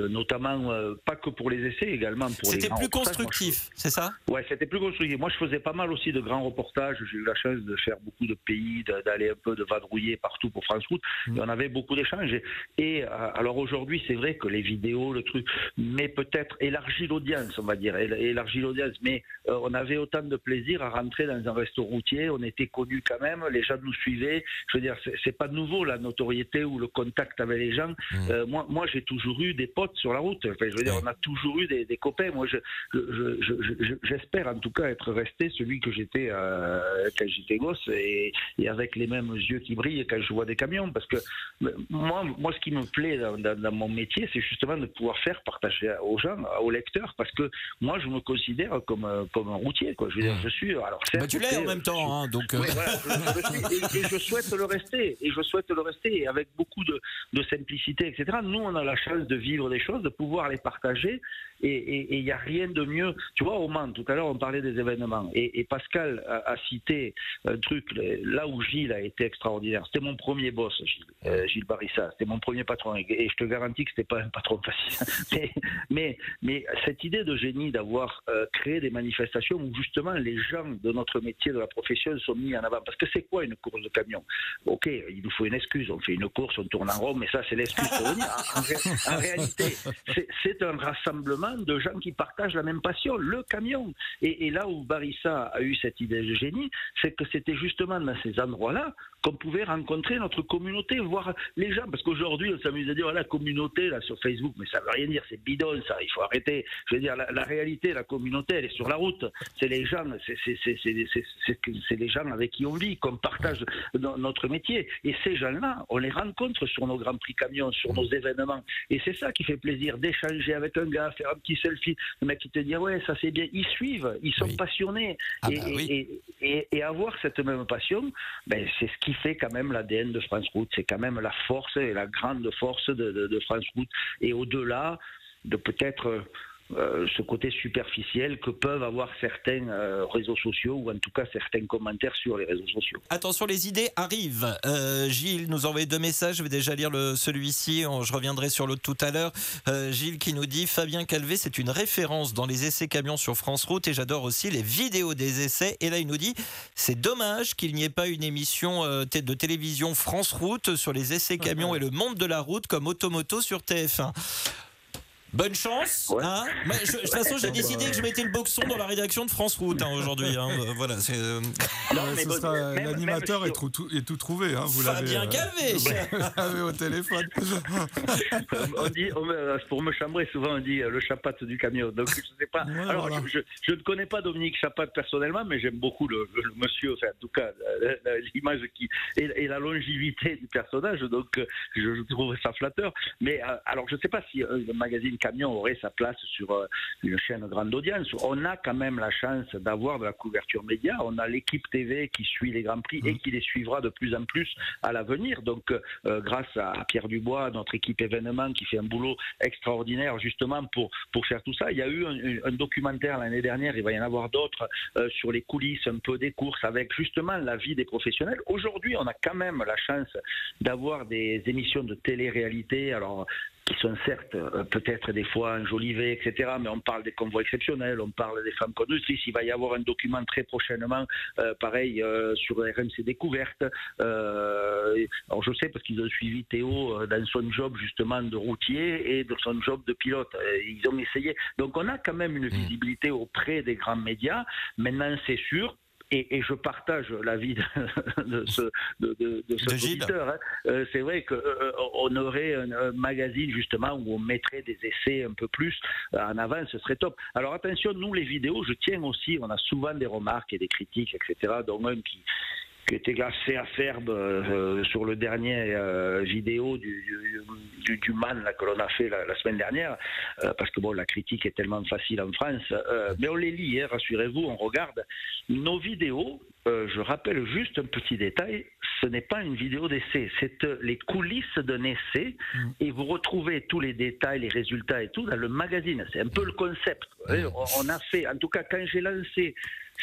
notamment pas que pour les essais, également pour les C'était plus constructif, c'est ça? Ouais, c'était plus construit. Moi, je faisais pas mal aussi de grands reportages. J'ai eu la chance de faire beaucoup de pays, d'aller un peu de vadrouiller partout pour France Route. Et on avait beaucoup d'échanges. Et, euh, alors aujourd'hui, c'est vrai que les vidéos, le truc, mais peut-être élargit l'audience, on va dire, éla- élargit l'audience. Mais euh, on avait autant de plaisir à rentrer dans un resto routier. On était connus quand même. Les gens nous suivaient. Je veux dire, c'est- pas nouveau la notoriété ou le contact avec les gens. Euh, moi, moi, j'ai toujours eu des potes sur la route. Enfin, je veux dire, on a toujours eu des, des copains. Moi, je, je- je- je- j'espère en tout cas être resté celui que j'étais euh, quand j'étais gosse et, et avec les mêmes yeux qui brillent quand je vois des camions. Parce que moi, moi ce qui me plaît dans, dans- dans mon métier, c'est justement de pouvoir faire partager aux gens, aux lecteurs, parce que moi, je me considère comme, euh, comme un routier. Quoi. Je veux dire, je suis. Alors, Bah, Tu l'es en même temps, hein, donc. oui, voilà, je- je suis- et, et je souhaite le rester, et je souhaite le rester, et avec beaucoup de, de simplicité, etc. Nous, on a la chance de vivre des choses, de pouvoir les partager, et il n'y a rien de mieux. Tu vois, au Mans, tout à l'heure, on parlait des événements, et, et Pascal a, a cité un truc, là où Gilles a été extraordinaire. C'était mon premier boss, Gilles. Euh, Gilles Barissa. C'était mon premier patron et, et je te garantis que c'était pas un patron facile. mais, mais, mais cette idée de génie d'avoir euh, créé des manifestations où justement les gens de notre métier, de la profession sont mis en avant. Parce que c'est quoi une course de camion? Ok, il nous faut une excuse. On fait une course, on tourne en rond, mais ça c'est l'excuse pour venir. En, en ré- en réalité, c'est- c'est un rassemblement de gens qui partagent la même passion, le camion. Et, et là où Barissa a eu cette idée de génie, c'est que c'était justement dans ces endroits-là qu'on pouvait rencontrer notre communauté, voir les gens. Parce qu'aujourd'hui, on s'amuse à dire la communauté là sur Facebook, mais ça veut rien dire, c'est bidon ça, il faut arrêter. Je veux dire, la, la réalité, la communauté, elle est sur la route. C'est les gens, c'est les gens avec qui on vit, qu'on partage no- notre métier. Et ces gens-là, on les rencontre sur nos grands prix camions, sur nos événements. Et c'est ça qui fait plaisir, d'échanger avec un gars, faire un petit selfie, le mec qui te dit ah ouais, ça c'est bien. Ils suivent, ils sont Oui. passionnés. Ah et, bah oui. et- et- et avoir cette même passion, ben, c'est ce qui fait quand même l'ADN de France Route. C'est quand même la force et la grande force de, de- de France Route. Et au-delà de peut-être euh, ce côté superficiel que peuvent avoir certains euh, réseaux sociaux ou en tout cas certains commentaires sur les réseaux sociaux. Attention, les idées arrivent. Euh, Gilles nous a envoyé deux messages. Je vais déjà lire celui-ci. On- Je reviendrai sur l'autre tout à l'heure. Euh, Gilles qui nous dit Fabien Calvé, c'est une référence dans les essais camions sur France Route et j'adore aussi les vidéos des essais. Et là, il nous dit c'est dommage qu'il n'y ait pas une émission euh, de télévision France Route sur les essais camions et le monde de la route comme Automoto sur TF1. Bonne chance. Ouais. hein. Je- de toute façon, j'ai décidé que je mettais le boxon dans la rédaction de France Route hein, aujourd'hui. hein. Euh, Voilà, c'est euh, L'animateur est, tout, est tout trouvé. Hein, vous l'avez Fabien euh, Calvé. vous l'avez au téléphone. on dit, on pour me chambrer, souvent on dit euh, le chapat du camion. Donc je sais pas. Ouais, Alors voilà. je, je- je ne connais pas Dominique Chapat personnellement, mais j'aime beaucoup le, le- le monsieur, enfin, en tout cas l'image qui et, et la longévité du personnage. Donc euh, je, je trouve ça flatteur. Mais euh, alors je ne sais pas si euh, le magazine Camion aurait sa place sur euh, une chaîne grande audience. On a quand même la chance d'avoir de la couverture média. On a l'équipe TV qui suit les grands prix et qui les suivra de plus en plus à l'avenir. Donc, euh, grâce à Pierre Dubois, notre équipe événement qui fait un boulot extraordinaire justement pour, pour faire tout ça. Il y a eu un, un documentaire l'année dernière, il va y en avoir d'autres euh, sur les coulisses un peu des courses avec justement la vie des professionnels. Aujourd'hui, on a quand même la chance d'avoir des émissions de télé-réalité. Alors, qui sont certes euh, peut-être des fois enjolivées, etc. Mais on parle des convois exceptionnels, on parle des femmes conductrices. Il va y avoir un document très prochainement, euh, pareil, euh, sur RMC Découverte. Euh, alors je sais parce qu'ils ont suivi Théo dans son job justement de routier et de son job de pilote. Ils ont essayé. Donc on a quand même une visibilité auprès des grands médias. Maintenant, c'est sûr. Et, et je partage l'avis de, ce, de, de, de ce De Gilles. auditeur, hein. Euh, c'est vrai qu'on aurait un, un magazine justement où on mettrait des essais un peu plus euh, en avant, ce serait top. Alors attention, nous les vidéos, je tiens aussi, on a souvent des remarques et des critiques, etc. dont un qui, qui était assez acerbe euh, sur le dernier euh, vidéo du, du, du, du man là, que l'on a fait la, la semaine dernière, euh, parce que bon, la critique est tellement facile en France, euh, mais on les lit, hein, rassurez-vous, on regarde. Nos vidéos, je rappelle juste un petit détail, ce n'est pas une vidéo d'essai, c'est les coulisses d'un essai, et vous retrouvez tous les détails, les résultats et tout dans le magazine. C'est un peu le concept. Hein, On on a fait, en tout cas quand j'ai lancé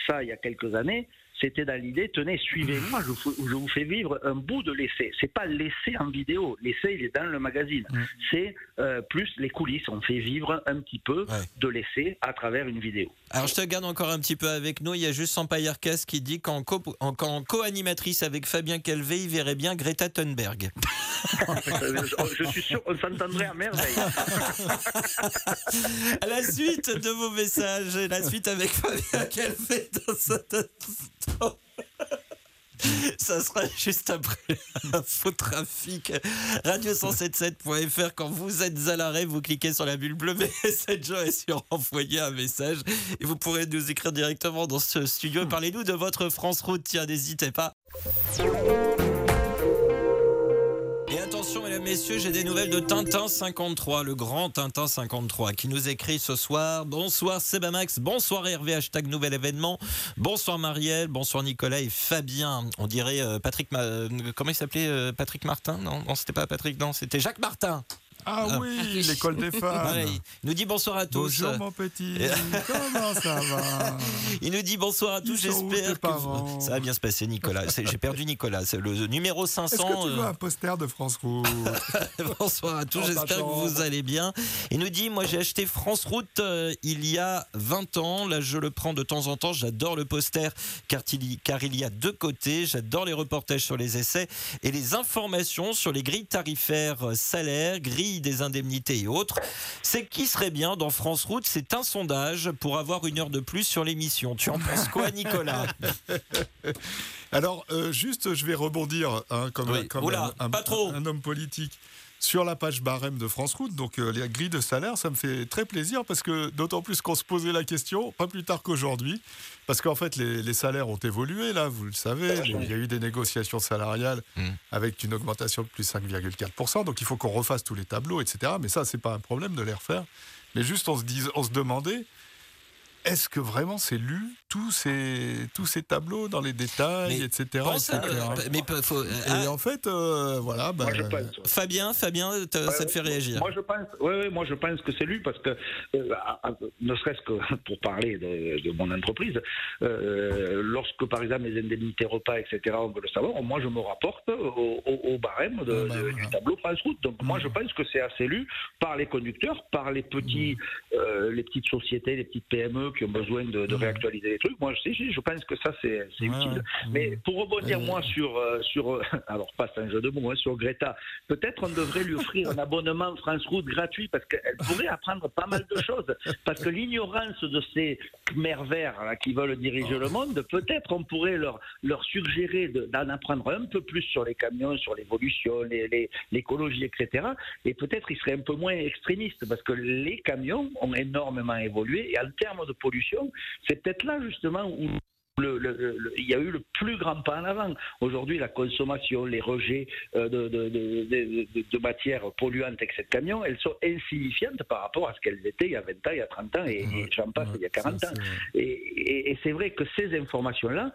ça il y a quelques années, c'était dans l'idée, tenez, suivez-moi, je, vous- je vous fais vivre un bout de l'essai. C'est pas l'essai en vidéo, l'essai il est dans le magazine. C'est euh, plus les coulisses, on fait vivre un petit peu Ouais. de l'essai à travers une vidéo. Alors je te garde encore un petit peu avec nous. Il y a juste Sampaïarkas qui dit qu'en co- en- qu'en co-animatrice avec Fabien Calvé, il verrait bien Greta Thunberg. Je suis sûr qu'on s'entendrait à merveille. À la suite de vos messages, et la suite avec Fabien Calvé dans cet Ça sera juste après Trafic. Radio177.fr. Quand vous êtes à l'arrêt, vous cliquez sur la bulle bleue Messenger et sur envoyer un message. Et vous pourrez nous écrire directement dans ce studio. Parlez-nous de votre France Route. Tiens, n'hésitez pas. Attention, mesdames, messieurs, j'ai des nouvelles de Tintin 53, le grand Tintin 53, qui nous écrit ce soir. Bonsoir Sebamax, bonsoir Hervé, hashtag nouvel événement. Bonsoir Marielle, bonsoir Nicolas et Fabien. On dirait euh, Patrick, Ma- euh, comment il s'appelait euh, Patrick Martin? Non, non c'était pas Patrick, non, c'était Jacques Martin. Ah oui, l'école des femmes. Il nous dit bonsoir à tous. Bonjour mon petit, comment ça va Il nous dit bonsoir à tous, j'espère que vous- ça va bien se passer Nicolas. J'ai perdu Nicolas, c'est le numéro Est-ce 500. que tu veux euh, un poster de France Route Bonsoir à tous, j'espère que vous allez bien. Il nous dit, moi j'ai acheté France Route euh, il y a 20 ans, là je le prends de temps en temps, j'adore le poster car il, y- car il y a deux côtés, j'adore les reportages sur les essais et les informations sur les grilles tarifaires, salaires, grilles des indemnités et autres. C'est qui serait bien dans France Route, c'est un sondage pour avoir une heure de plus sur l'émission. Tu en penses quoi Nicolas? Alors, euh, juste, je vais rebondir hein, comme, Oui. comme Oula, un, un- pas trop. un homme politique sur la page barème de France Route. Donc, euh, les grilles de salaire, ça me fait très plaisir parce que d'autant plus qu'on se posait la question, pas plus tard qu'aujourd'hui, parce qu'en fait, les, les salaires ont évolué, là, vous le savez. Il y a eu des négociations salariales Mm. avec une augmentation de plus 5,4%. Donc, il faut qu'on refasse tous les tableaux, etc. Mais ça, c'est pas un problème de les refaire. Mais juste, on se, on se demandait. Est-ce que vraiment c'est lu tous ces, tous ces tableaux dans les détails, Mais etc. Pense etc. mais faut- Et ah, en fait, euh, voilà, bah, Moi, je pense. Fabien, Fabien, ça te fait réagir Moi, je pense, ouais, ouais, moi, je pense que c'est lui parce que, euh, ne serait-ce que pour parler de, de mon entreprise, euh, lorsque, par exemple, les indemnités repas, etc., on veut le savoir, moi, je me rapporte au, au- au barème de- Ah bah de- voilà. du tableau France Route. Donc, moi, je pense que c'est assez lu par les conducteurs, par les petits, euh, les petites sociétés, les petites PME qui ont besoin de, de Mhm. réactualiser trucs. Moi, je, pense que ça, c'est Ouais, utile. ouais. Mais pour rebondir, Euh, moi, sur, euh, sur euh, alors pas c'est un jeu de mots, hein, sur Greta, peut-être on devrait lui offrir un abonnement France Route gratuit parce qu'elle pourrait apprendre pas mal de choses. Parce que l'ignorance de ces Khmer verts là, qui veulent diriger le monde, peut-être on pourrait leur, leur suggérer de- d'en apprendre un peu plus sur les camions, sur l'évolution, l'écologie, etc. Et peut-être ils seraient un peu moins extrémistes parce que les camions ont énormément évolué et en termes de pollution, c'est peut-être là justement où le- le- le- il y a eu le plus grand pas en avant. Aujourd'hui, la consommation, les rejets euh, de, de, de, de- de- de matières polluantes avec ces camions, elles sont insignifiantes par rapport à ce qu'elles étaient il y a 20 ans, il y a 30 ans et, et j'en passe, il y a 40 ça, ans. c'est- Et, et- et c'est vrai que ces informations-là,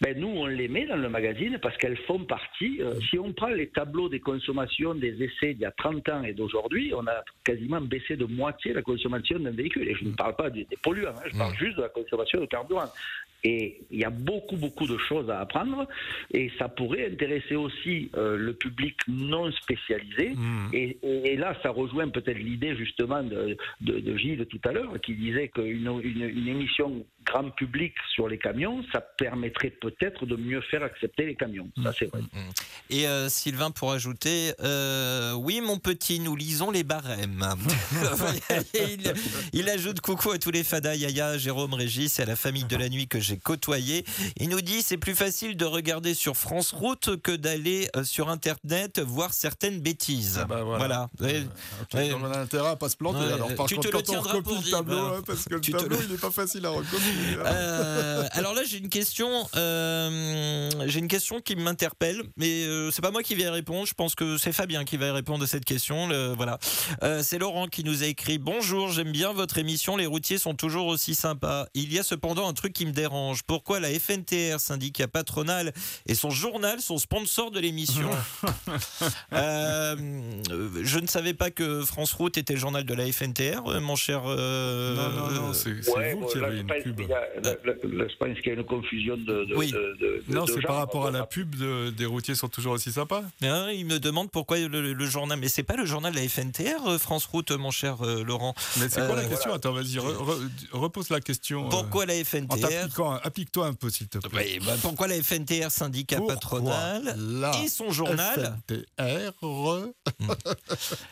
ben nous, on les met dans le magazine parce qu'elles font partie. euh, si on prend les tableaux des consommations des essais d'il y a 30 ans et d'aujourd'hui, on a quasiment baissé de moitié la consommation d'un véhicule. Et je ne parle pas des, polluants, hein, je parle juste de la consommation de carburant. Et il y a beaucoup, beaucoup de choses à apprendre et ça pourrait intéresser aussi euh, le public non spécialisé. Mhm. Et, et- et là, ça rejoint peut-être l'idée justement de, de- de Gilles tout à l'heure, qui disait qu'une une, une émission grand public sur les camions, ça permettrait peut-être de mieux faire accepter les camions. Ça, c'est vrai. Et euh, Sylvain pour ajouter, euh, oui mon petit, nous lisons les barèmes. Il, il ajoute coucou à tous les fadas, Yaya, Jérôme, Régis et à la famille de la nuit que j'ai côtoyé. Il nous dit c'est plus facile de regarder sur France Route que d'aller euh, sur Internet voir certaines bêtises. Ah bah voilà. On a intérêt à pas se planter. Ouais, alors, par tu te contre, le quand on tiendras recopie pour le dire, tableau, bah, hein, parce que le te tableau, le- il n'est pas facile à recopier. Euh, alors là, j'ai une question. euh, j'ai une question qui m'interpelle, mais euh, c'est pas moi qui vais y répondre. Je pense que c'est Fabien qui va y répondre à cette question. Le- voilà. Euh, c'est Laurent qui nous a écrit Bonjour, j'aime bien votre émission. Les routiers sont toujours aussi sympas. Il y a cependant un truc qui me dérange. Pourquoi la FNTR, syndicat patronal, et son journal sont sponsors de l'émission? Euh, Je ne savais pas que France Route était le journal de la FNTR, mon cher. euh, non, non, non, c'est Ouais, vous bon, qui avez une pub. Je pense qu'il y a une confusion de. de- Oui. de- de- Non, c'est par rapport à la pub de- des routiers sont toujours aussi sympas. Hein, il me demande pourquoi le, le journal. Mais c'est pas le journal de la FNTR, euh, France Route, mon cher euh, Laurent. Mais c'est quoi Euh, la question Attends, vas-y, re- re- repose la question. euh, Pourquoi la FNTR applique-toi un peu, s'il te plaît. Bah, Pourquoi la FNTR, syndicat Pourquoi patronal la et son journal FNTR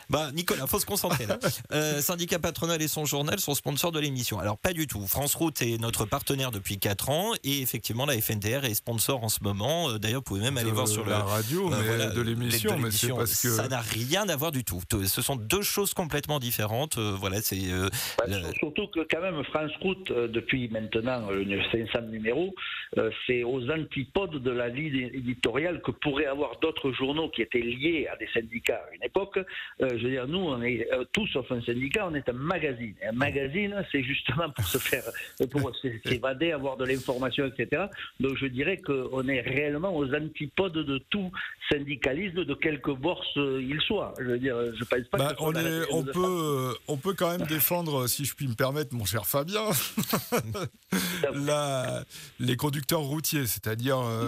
Bah Nicolas, faut se concentrer là. Euh, syndicat patronal et son journal sont sponsors de l'émission. Alors pas du tout. France Route est notre partenaire depuis 4 ans et effectivement la FNTR est sponsor en ce moment. Euh, D'ailleurs, vous pouvez même aller de voir sur le la radio, Euh, mais voilà, de l'émission, de mais c'est l'émission. parce que ça n'a rien à voir du tout. Ce sont deux choses complètement différentes. Euh, voilà, c'est euh, Bah, le- sur- Surtout que quand même France Route, depuis maintenant une 500 numéros, euh, c'est aux antipodes de la ligne éditoriale que pourraient avoir d'autres journaux qui étaient liés à des syndicats à une époque. Euh, je veux dire, nous, on est euh, tous sauf un syndicat, on est un magazine. Et un magazine, c'est justement pour se faire, pour s'évader, avoir de l'information, etc. Donc je dirais qu'on est réellement aux antipodes de tout syndicalisme, de quelque bord ce- il soit. Je veux dire, je pense pas Bah, que on, est, on, peut, euh, on peut quand même défendre, si je puis me permettre, mon cher Fabien, la- les conducteurs routiers. C'est-à-dire, euh,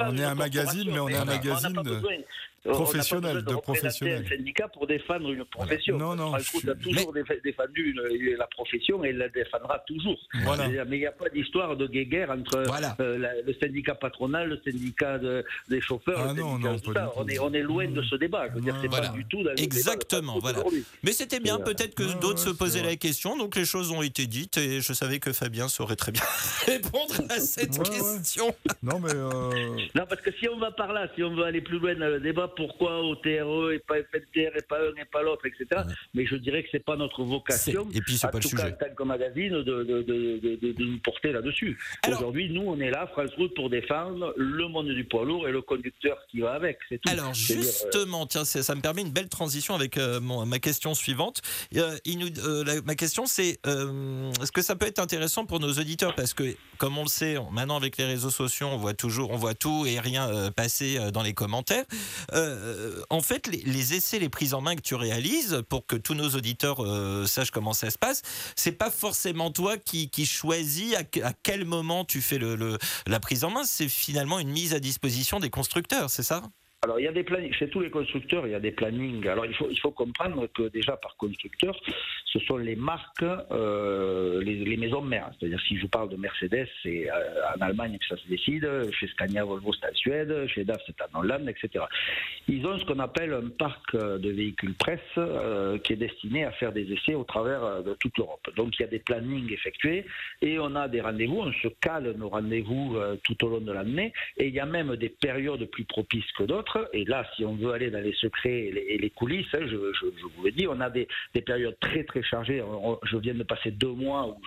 on, est un magazine, mais on est un magazine. De- pas professionnel, de représenter professionnel. un syndicat pour défendre une profession. Non, non, je a toujours déf- défendu une- la profession et il la défendra toujours. Voilà. Mais il n'y a pas d'histoire de guéguerre entre Voilà. euh, la- le syndicat patronal, le syndicat de- des chauffeurs, Ah le non, non, de tout ça. On est, on est loin de ce débat. Je veux dire, Voilà. pas du tout dans débat de Exactement, voilà. Mais c'était bien, euh, peut-être que d'autres ouais, se posaient la question, donc les choses ont été dites et je savais que Fabien saurait très bien répondre à cette Ouais, ouais. question. Non, mais. euh, Non, parce que si on va par là, si on veut aller plus loin dans le débat, pourquoi au TRE et pas FNTR et pas un et pas l'autre, etc. Mais je dirais que c'est pas notre vocation. Et puis c'est pas le tout cas, sujet. en tant que magazine, de, de, de, de- de- de nous porter là-dessus. Alors- Aujourd'hui, nous, on est là, France Route, pour défendre le monde du poids lourd et le conducteur qui va avec. C'est tout. Alors euh, justement, tiens, ça me permet une belle transition avec euh, mon- ma question suivante. Euh, il nous- euh, la- ma question, c'est euh, est-ce que ça peut être intéressant pour nos auditeurs? Parce que, comme on le sait, maintenant avec les réseaux sociaux, on voit toujours, on voit tout et rien euh, passer dans les commentaires. Euh, en fait, les, essais, les prises en main que tu réalises pour que tous nos auditeurs euh, sachent comment ça se passe, c'est pas forcément toi qui, choisis à, que- à quel moment tu fais le- la prise en main. C'est finalement une mise à disposition des constructeurs, c'est ça? Alors, il y a des plannings, chez tous les constructeurs, il y a des plannings. Alors, il faut, il faut comprendre que déjà, par constructeur, ce sont les marques, euh, les, les maisons mères. C'est-à-dire, si je parle de Mercedes, c'est euh, en Allemagne que ça se décide, chez Scania, Volvo, c'est en Suède, chez DAF, c'est en Hollande, etc. Ils ont ce qu'on appelle un parc de véhicules presse euh, qui est destiné à faire des essais au travers euh, de toute l'Europe. Donc, il y a des plannings effectués et on a des rendez-vous, on se cale nos rendez-vous euh, tout au long de l'année et il y a même des périodes plus propices que d'autres. Et là, si on veut aller dans les secrets et les, coulisses, hein, je, vous le dis, on a des, des périodes très très chargées. Je viens de passer deux mois où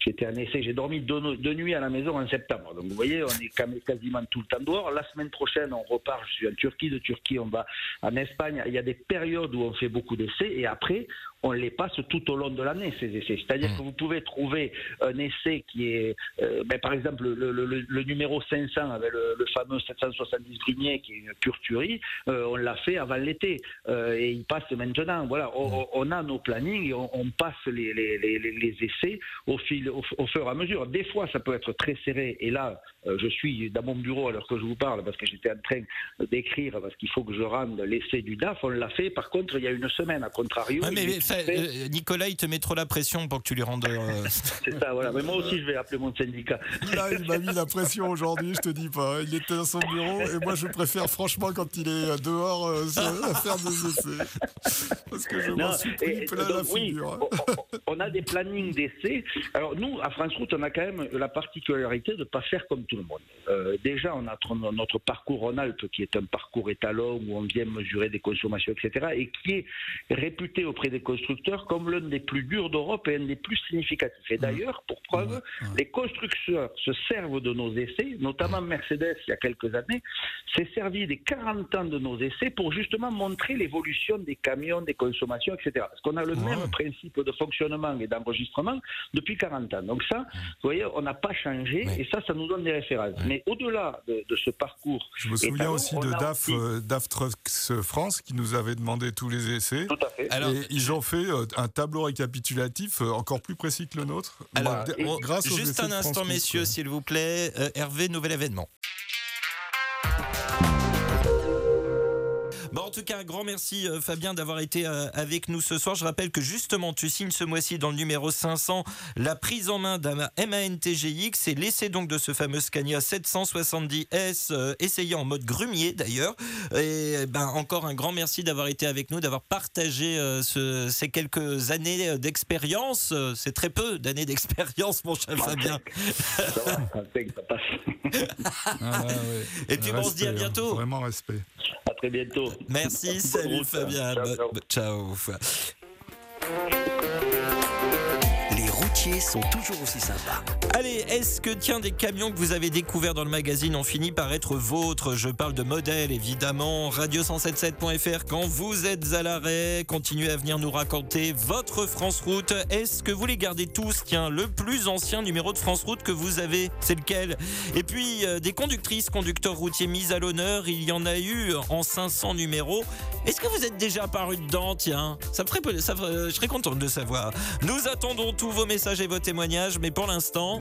j'étais en essai, j'ai dormi deux, nuits à la maison en septembre. Donc vous voyez, on est quasiment tout le temps dehors. La semaine prochaine, on repart, je suis en Turquie, de Turquie, on va en Espagne. Il y a des périodes où on fait beaucoup d'essais et après, on les passe tout au long de l'année, ces essais. C'est-à-dire que vous pouvez trouver un essai qui est, euh, ben, par exemple, le, le- le- le numéro 500 avec le, fameux 770 Grumier qui est une pure tuerie, euh, on l'a fait avant l'été euh, et il passe maintenant. Voilà, on, on- on a nos plannings et on, on passe les, les- les- les- les essais au, fil, au, au fur et à mesure. Des fois, ça peut être très serré et là, euh, je suis dans mon bureau alors que je vous parle parce que j'étais en train d'écrire parce qu'il faut que je rende l'essai du DAF. On l'a fait, par contre, il y a une semaine, à contrario. Ouais, mais. Euh, Nicolas, il te met trop la pression pour que tu lui rendes. euh, C'est ça, voilà. Mais moi aussi, je vais appeler mon syndicat. Là, il m'a mis la pression aujourd'hui, je te dis pas. Il était dans son bureau et moi, je préfère franchement quand il est dehors euh, se- faire des essais. Parce que je m'en suis pris et plein la donc, oui, figure. on, on- on a des plannings d'essais. Alors nous, à France Route, on a quand même la particularité de ne pas faire comme tout le monde. Euh, déjà, on a tr- notre parcours Rhône-Alpes, qui est un parcours étalon où on vient mesurer des consommations, etc., et qui est réputé auprès des constructeurs comme l'un des plus durs d'Europe et un des plus significatifs. Et d'ailleurs, pour preuve, les constructeurs se servent de nos essais, notamment Mercedes, il y a quelques années, s'est servi des 40 ans de nos essais pour justement montrer l'évolution des camions, des consommations, etc. Parce qu'on a le même principe de fonctionnement et d'enregistrement depuis 40 ans. Donc ça, vous voyez, on n'a pas changé et ça, ça nous donne des références. Mais au-delà de, de ce parcours, Je me souviens étalon, aussi de DAF, aussi- euh, DAF Trucks France qui nous avait demandé tous les essais. Tout à fait. Alors, et ils ont fait euh, un tableau récapitulatif euh, encore plus précis que le nôtre. alors, grâce juste un instant, messieurs, s'il vous plaît. Euh, Hervé, nouvel événement. Bon, tout cas, un grand merci euh, Fabien d'avoir été euh, avec nous ce soir. Je rappelle que justement, tu signes ce mois-ci dans le numéro 500 la prise en main d'un MAN-TGX et l'essai donc de ce fameux Scania 770S, euh, essayé en mode grumier d'ailleurs. Et ben, encore un grand merci d'avoir été avec nous, d'avoir partagé ce- ces quelques années d'expérience. C'est très peu d'années d'expérience, mon cher Fabien. Ça va, ça passe. Ah, ouais. Et puis, on se dit à hein, bientôt. Vraiment respect. À très bientôt. Merci, Bonne salut. Fabien. Ciao, ciao. Sont toujours aussi sympas. Allez, est-ce que tiens des camions que vous avez découverts dans le magazine ont fini par être vôtres? Je parle de modèles évidemment. Radio177.fr quand vous êtes à l'arrêt, continuez à venir nous raconter votre France Route. Est-ce que vous les gardez tous? Tiens, le plus ancien numéro de France Route que vous avez, c'est lequel? Et puis euh, des conductrices, conducteurs routiers mis à l'honneur, il y en a eu en 500 numéros. Est-ce que vous êtes déjà apparu dedans? Tiens, ça me ferait, ça ferait- je serais content de savoir. Nous attendons tous vos messages vos témoignages, mais pour l'instant,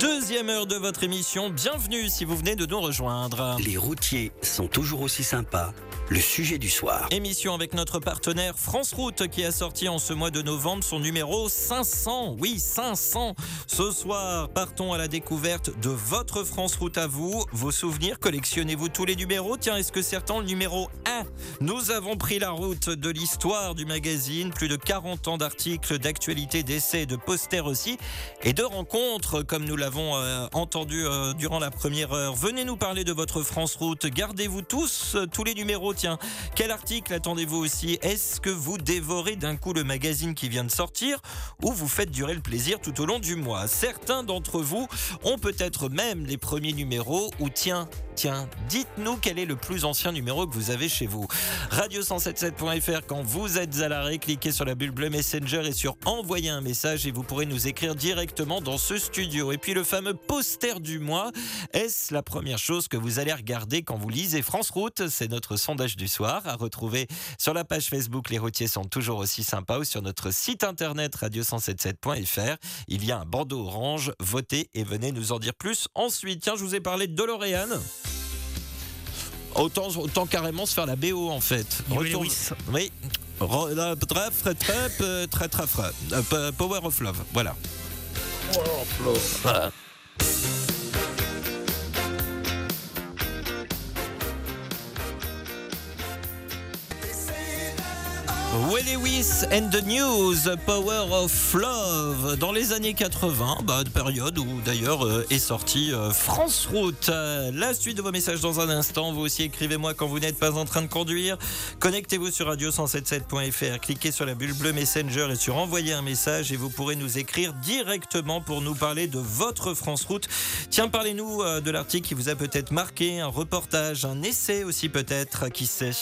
deuxième heure de votre émission. Bienvenue si vous venez de nous rejoindre. Les routiers sont toujours aussi sympas. Le sujet du soir. Émission avec notre partenaire France Route qui a sorti en ce mois de novembre son numéro 500. Oui, 500. Ce soir, partons à la découverte de votre France Route à vous. Vos souvenirs, collectionnez-vous tous les numéros. Tiens, est-ce que certains le numéro 1 Nous avons pris la route de l'histoire du magazine. Plus de 40 ans d'articles, d'actualités, d'essais, de posters aussi. Et de rencontres, comme nous l'avons euh, entendu euh, durant la première heure. Venez nous parler de votre France Route. Gardez-vous tous euh, tous les numéros. Tiens, quel article attendez-vous aussi? Est-ce que vous dévorez d'un coup le magazine qui vient de sortir ou vous faites durer le plaisir tout au long du mois? Certains d'entre vous ont peut-être même les premiers numéros ou tiens, tiens, dites-nous quel est le plus ancien numéro que vous avez chez vous. Radio177.fr quand vous êtes à l'arrêt, cliquez sur la bulle bleue Messenger et sur envoyer un message et vous pourrez nous écrire directement dans ce studio. Et puis le fameux poster du mois, est-ce la première chose que vous allez regarder quand vous lisez France Route? C'est notre sondage du soir à retrouver sur la page Facebook Les routiers sont toujours aussi sympas ou sur notre site internet radio177.fr. Il y a un bandeau orange, votez et venez nous en dire plus. Ensuite, tiens, je vous ai parlé de DeLorean. Autant, autant carrément se faire la BO en fait. Retourne-. Oui. La- Très, très, très, très, très, très, très. Euh, P- Power of Love. Will Lewis and the News, Power of Love. Dans les années 80, bah, de période où d'ailleurs euh, est sorti euh, France Route. Euh, la suite de vos messages dans un instant. Vous aussi écrivez-moi quand vous n'êtes pas en train de conduire. Connectez-vous sur radio177.fr. Cliquez sur la bulle bleue Messenger et sur envoyer un message et vous pourrez nous écrire directement pour nous parler de votre France Route. Tiens, parlez-nous de l'article qui vous a peut-être marqué, un reportage, un essai aussi peut-être, qui sait.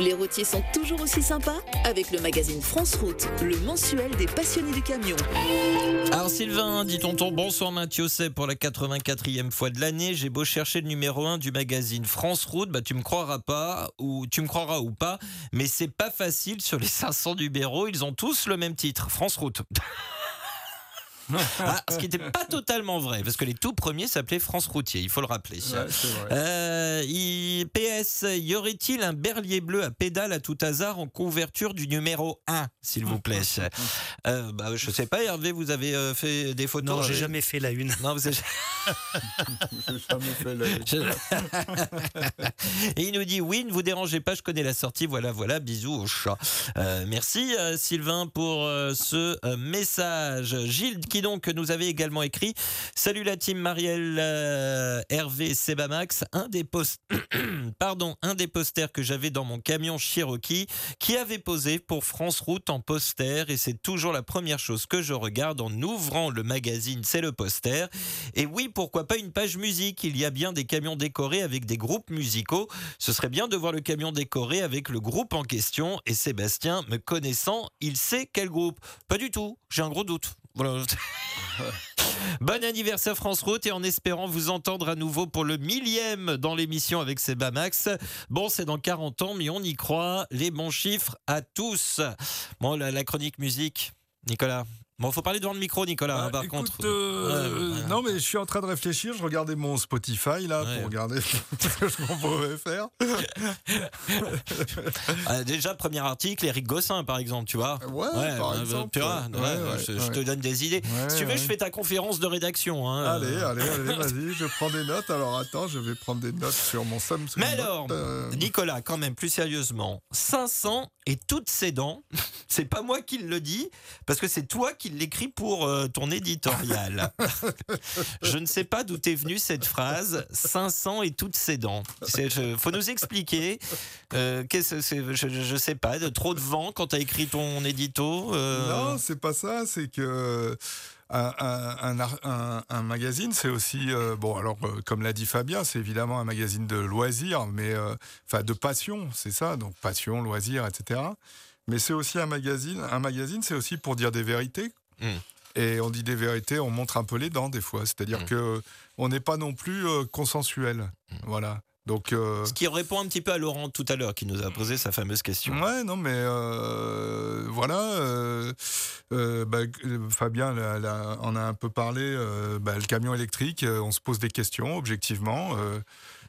Les routiers sont toujours aussi sympas avec le magazine France Route, le mensuel des passionnés du camion. Alors Sylvain, dit tonton, bonsoir Mathieu, c'est pour la 84e fois de l'année. J'ai beau chercher le numéro 1 du magazine France Route, bah tu me croiras pas, ou tu me croiras ou pas, mais c'est pas facile sur les 500 numéros, ils ont tous le même titre, France Route. Ah, ce qui n'était pas totalement vrai, parce que les tout premiers s'appelaient France Routier, il faut le rappeler. Ouais, vrai. Euh, PS, y aurait-il un berlier bleu à pédale à tout hasard en couverture du numéro 1, s'il vous plaît euh, bah, Je sais pas, Hervé, vous avez euh, fait des photos Non, j'ai jamais fait la une. Non, vous avez- jamais fait la- Et il nous dit oui, ne vous dérangez pas, je connais la sortie. Voilà, voilà, bisous au chat. Euh, merci Sylvain pour ce message. Gilles qui donc nous avait également écrit Salut la team Marielle, euh, Hervé, Sebamax, un des post- pardon, un des posters que j'avais dans mon camion Cherokee qui avait posé pour France Route en poster et c'est toujours la première chose que je regarde en ouvrant le magazine, c'est le poster. Et oui, pourquoi pas une page musique? Il y a bien des camions décorés avec des groupes musicaux. Ce serait bien de voir le camion décoré avec le groupe en question. Et Sébastien, me connaissant, il sait quel groupe. Pas du tout, j'ai un gros doute. Bon anniversaire France Route et en espérant vous entendre à nouveau pour le millième dans l'émission avec Sebamax. Bon, c'est dans 40 ans, mais on y croit. Les bons chiffres à tous. Bon, la chronique musique, Nicolas. Bon, faut parler devant le micro, Nicolas, hein, par écoute, contre. euh, Ouais, ouais. Non, mais je suis en train de réfléchir. Je regardais mon Spotify là pour regarder ce que je pouvais faire. Ah, déjà, premier article, Eric Gossin, par exemple, tu vois. Ouais, par euh, exemple, tu vois, je, je te donne des idées. Si tu veux, je fais ta conférence de rédaction. hein. Allez, allez, allez, vas-y, je prends des notes. Alors attends, je vais prendre des notes sur mon Samsung. Mais alors, euh, Nicolas, quand même, plus sérieusement, 500 et toutes ses dents, c'est pas moi qui le dis, parce que c'est toi qui l'écris pour euh, ton éditorial. je ne sais pas d'où t'es venue cette phrase, 500 et toutes ses dents. Je- faut nous expliquer. euh, je, je sais pas, de trop de vent quand t'as écrit ton édito. euh, Non, c'est pas ça. C'est que un, un- magazine, c'est aussi, euh, bon, alors, euh, comme l'a dit Fabien, c'est évidemment un magazine de loisirs, mais, euh, enfin, de passion, c'est ça, donc passion, loisirs, etc. Mais c'est aussi un magazine, un magazine, c'est aussi pour dire des vérités. Mm. Et on dit des vérités, on montre un peu les dents des fois. C'est-à-dire Mm. que on n'est pas non plus euh, consensuel. Voilà. Donc, euh, Ce qui répond un petit peu à Laurent tout à l'heure qui nous a posé sa fameuse question. Ouais, non, mais euh, voilà. euh, euh, bah, euh, Fabien là, là, en a un peu parlé. euh, bah, le camion électrique, euh, on se pose des questions objectivement. euh,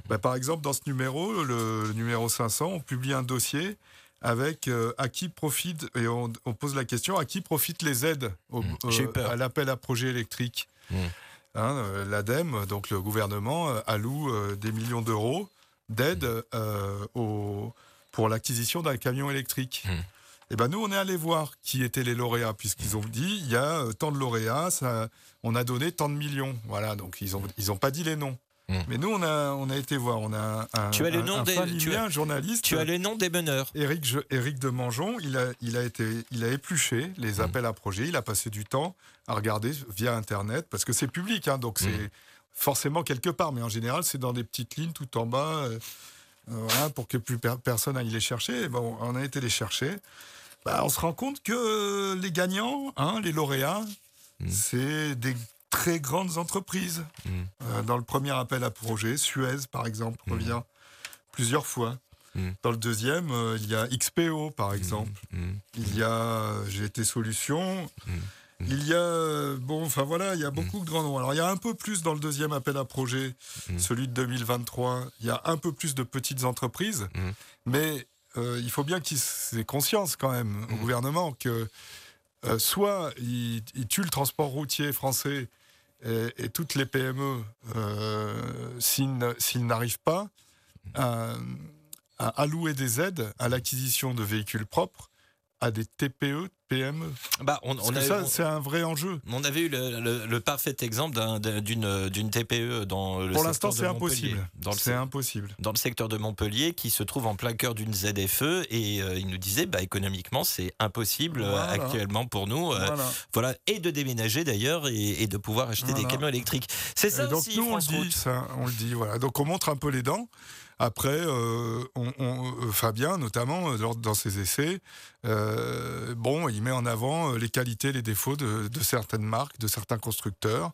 bah, par exemple, dans ce numéro, le, le numéro 500, on publie un dossier avec euh, à qui profite et on, on pose la question à qui profitent les aides au- Mmh, eu euh, à l'appel à projet électrique. Mmh. Hein, euh, L'ADEME, donc le gouvernement, alloue des millions d'euros d'aide au- pour l'acquisition d'un camion électrique. Mmh. Et ben nous, on est allé voir qui étaient les lauréats, puisqu'ils ont dit il y a tant de lauréats, ça, on a donné tant de millions. Voilà, donc ils ont ils ont pas dit les noms. Mmh. Mais nous, on a on a été voir, on a un, Tu as le nom un des- tu as- journaliste. Tu as les noms des meneurs. Éric, Je- Éric de Mangeon, il a, il, a été, il a épluché les appels à projets, il a passé du temps à regarder via Internet, parce que c'est public, hein, donc c'est Mmh. forcément quelque part, mais en général, c'est dans des petites lignes tout en bas, euh, euh, voilà, pour que plus per- personne aille les chercher. Et bon, on a été les chercher. Bah, on se rend compte que les gagnants, hein, les lauréats, Mmh. c'est des très grandes entreprises. Mmh. Euh, dans le premier appel à projet, Suez, par exemple, Mmh. revient plusieurs fois. Mm. Dans le deuxième, euh, il y a XPO, par exemple. Il y a euh, GT Solutions. Mm. Il y a, bon, enfin voilà, il y a beaucoup de grands noms. Alors il y a un peu plus dans le deuxième appel à projet, Mm. celui de 2023. Il y a un peu plus de petites entreprises, Mm. mais euh, il faut bien qu'ils aient conscience quand même au Mm. gouvernement que euh, soit ils il tuent le transport routier français et, toutes les PME euh, s'ils n'arrivent pas à allouer des aides à l'acquisition de véhicules propres à des TPE, PME. Bah, on, Parce on que a- ça, c'est un vrai enjeu. On avait eu le, le- le parfait exemple d'un- d'un- d'une d'une TPE dans le Pour secteur l'instant, de c'est Montpellier. impossible. C'est impossible. dans le secteur de Montpellier, qui se trouve en plein cœur d'une ZFE, et euh, il nous disait, bah, économiquement, c'est impossible euh, actuellement pour nous, euh, Voilà. voilà, et de déménager d'ailleurs, et, et de pouvoir acheter des camions électriques. C'est ça Et donc aussi, nous, on le dit, ça, on le dit, voilà. Donc on montre un peu les dents. Après, euh, on- on- euh, Fabien, notamment, euh, lors- dans ses essais, bon, il met en avant les qualités, les défauts de, de certaines marques, de certains constructeurs,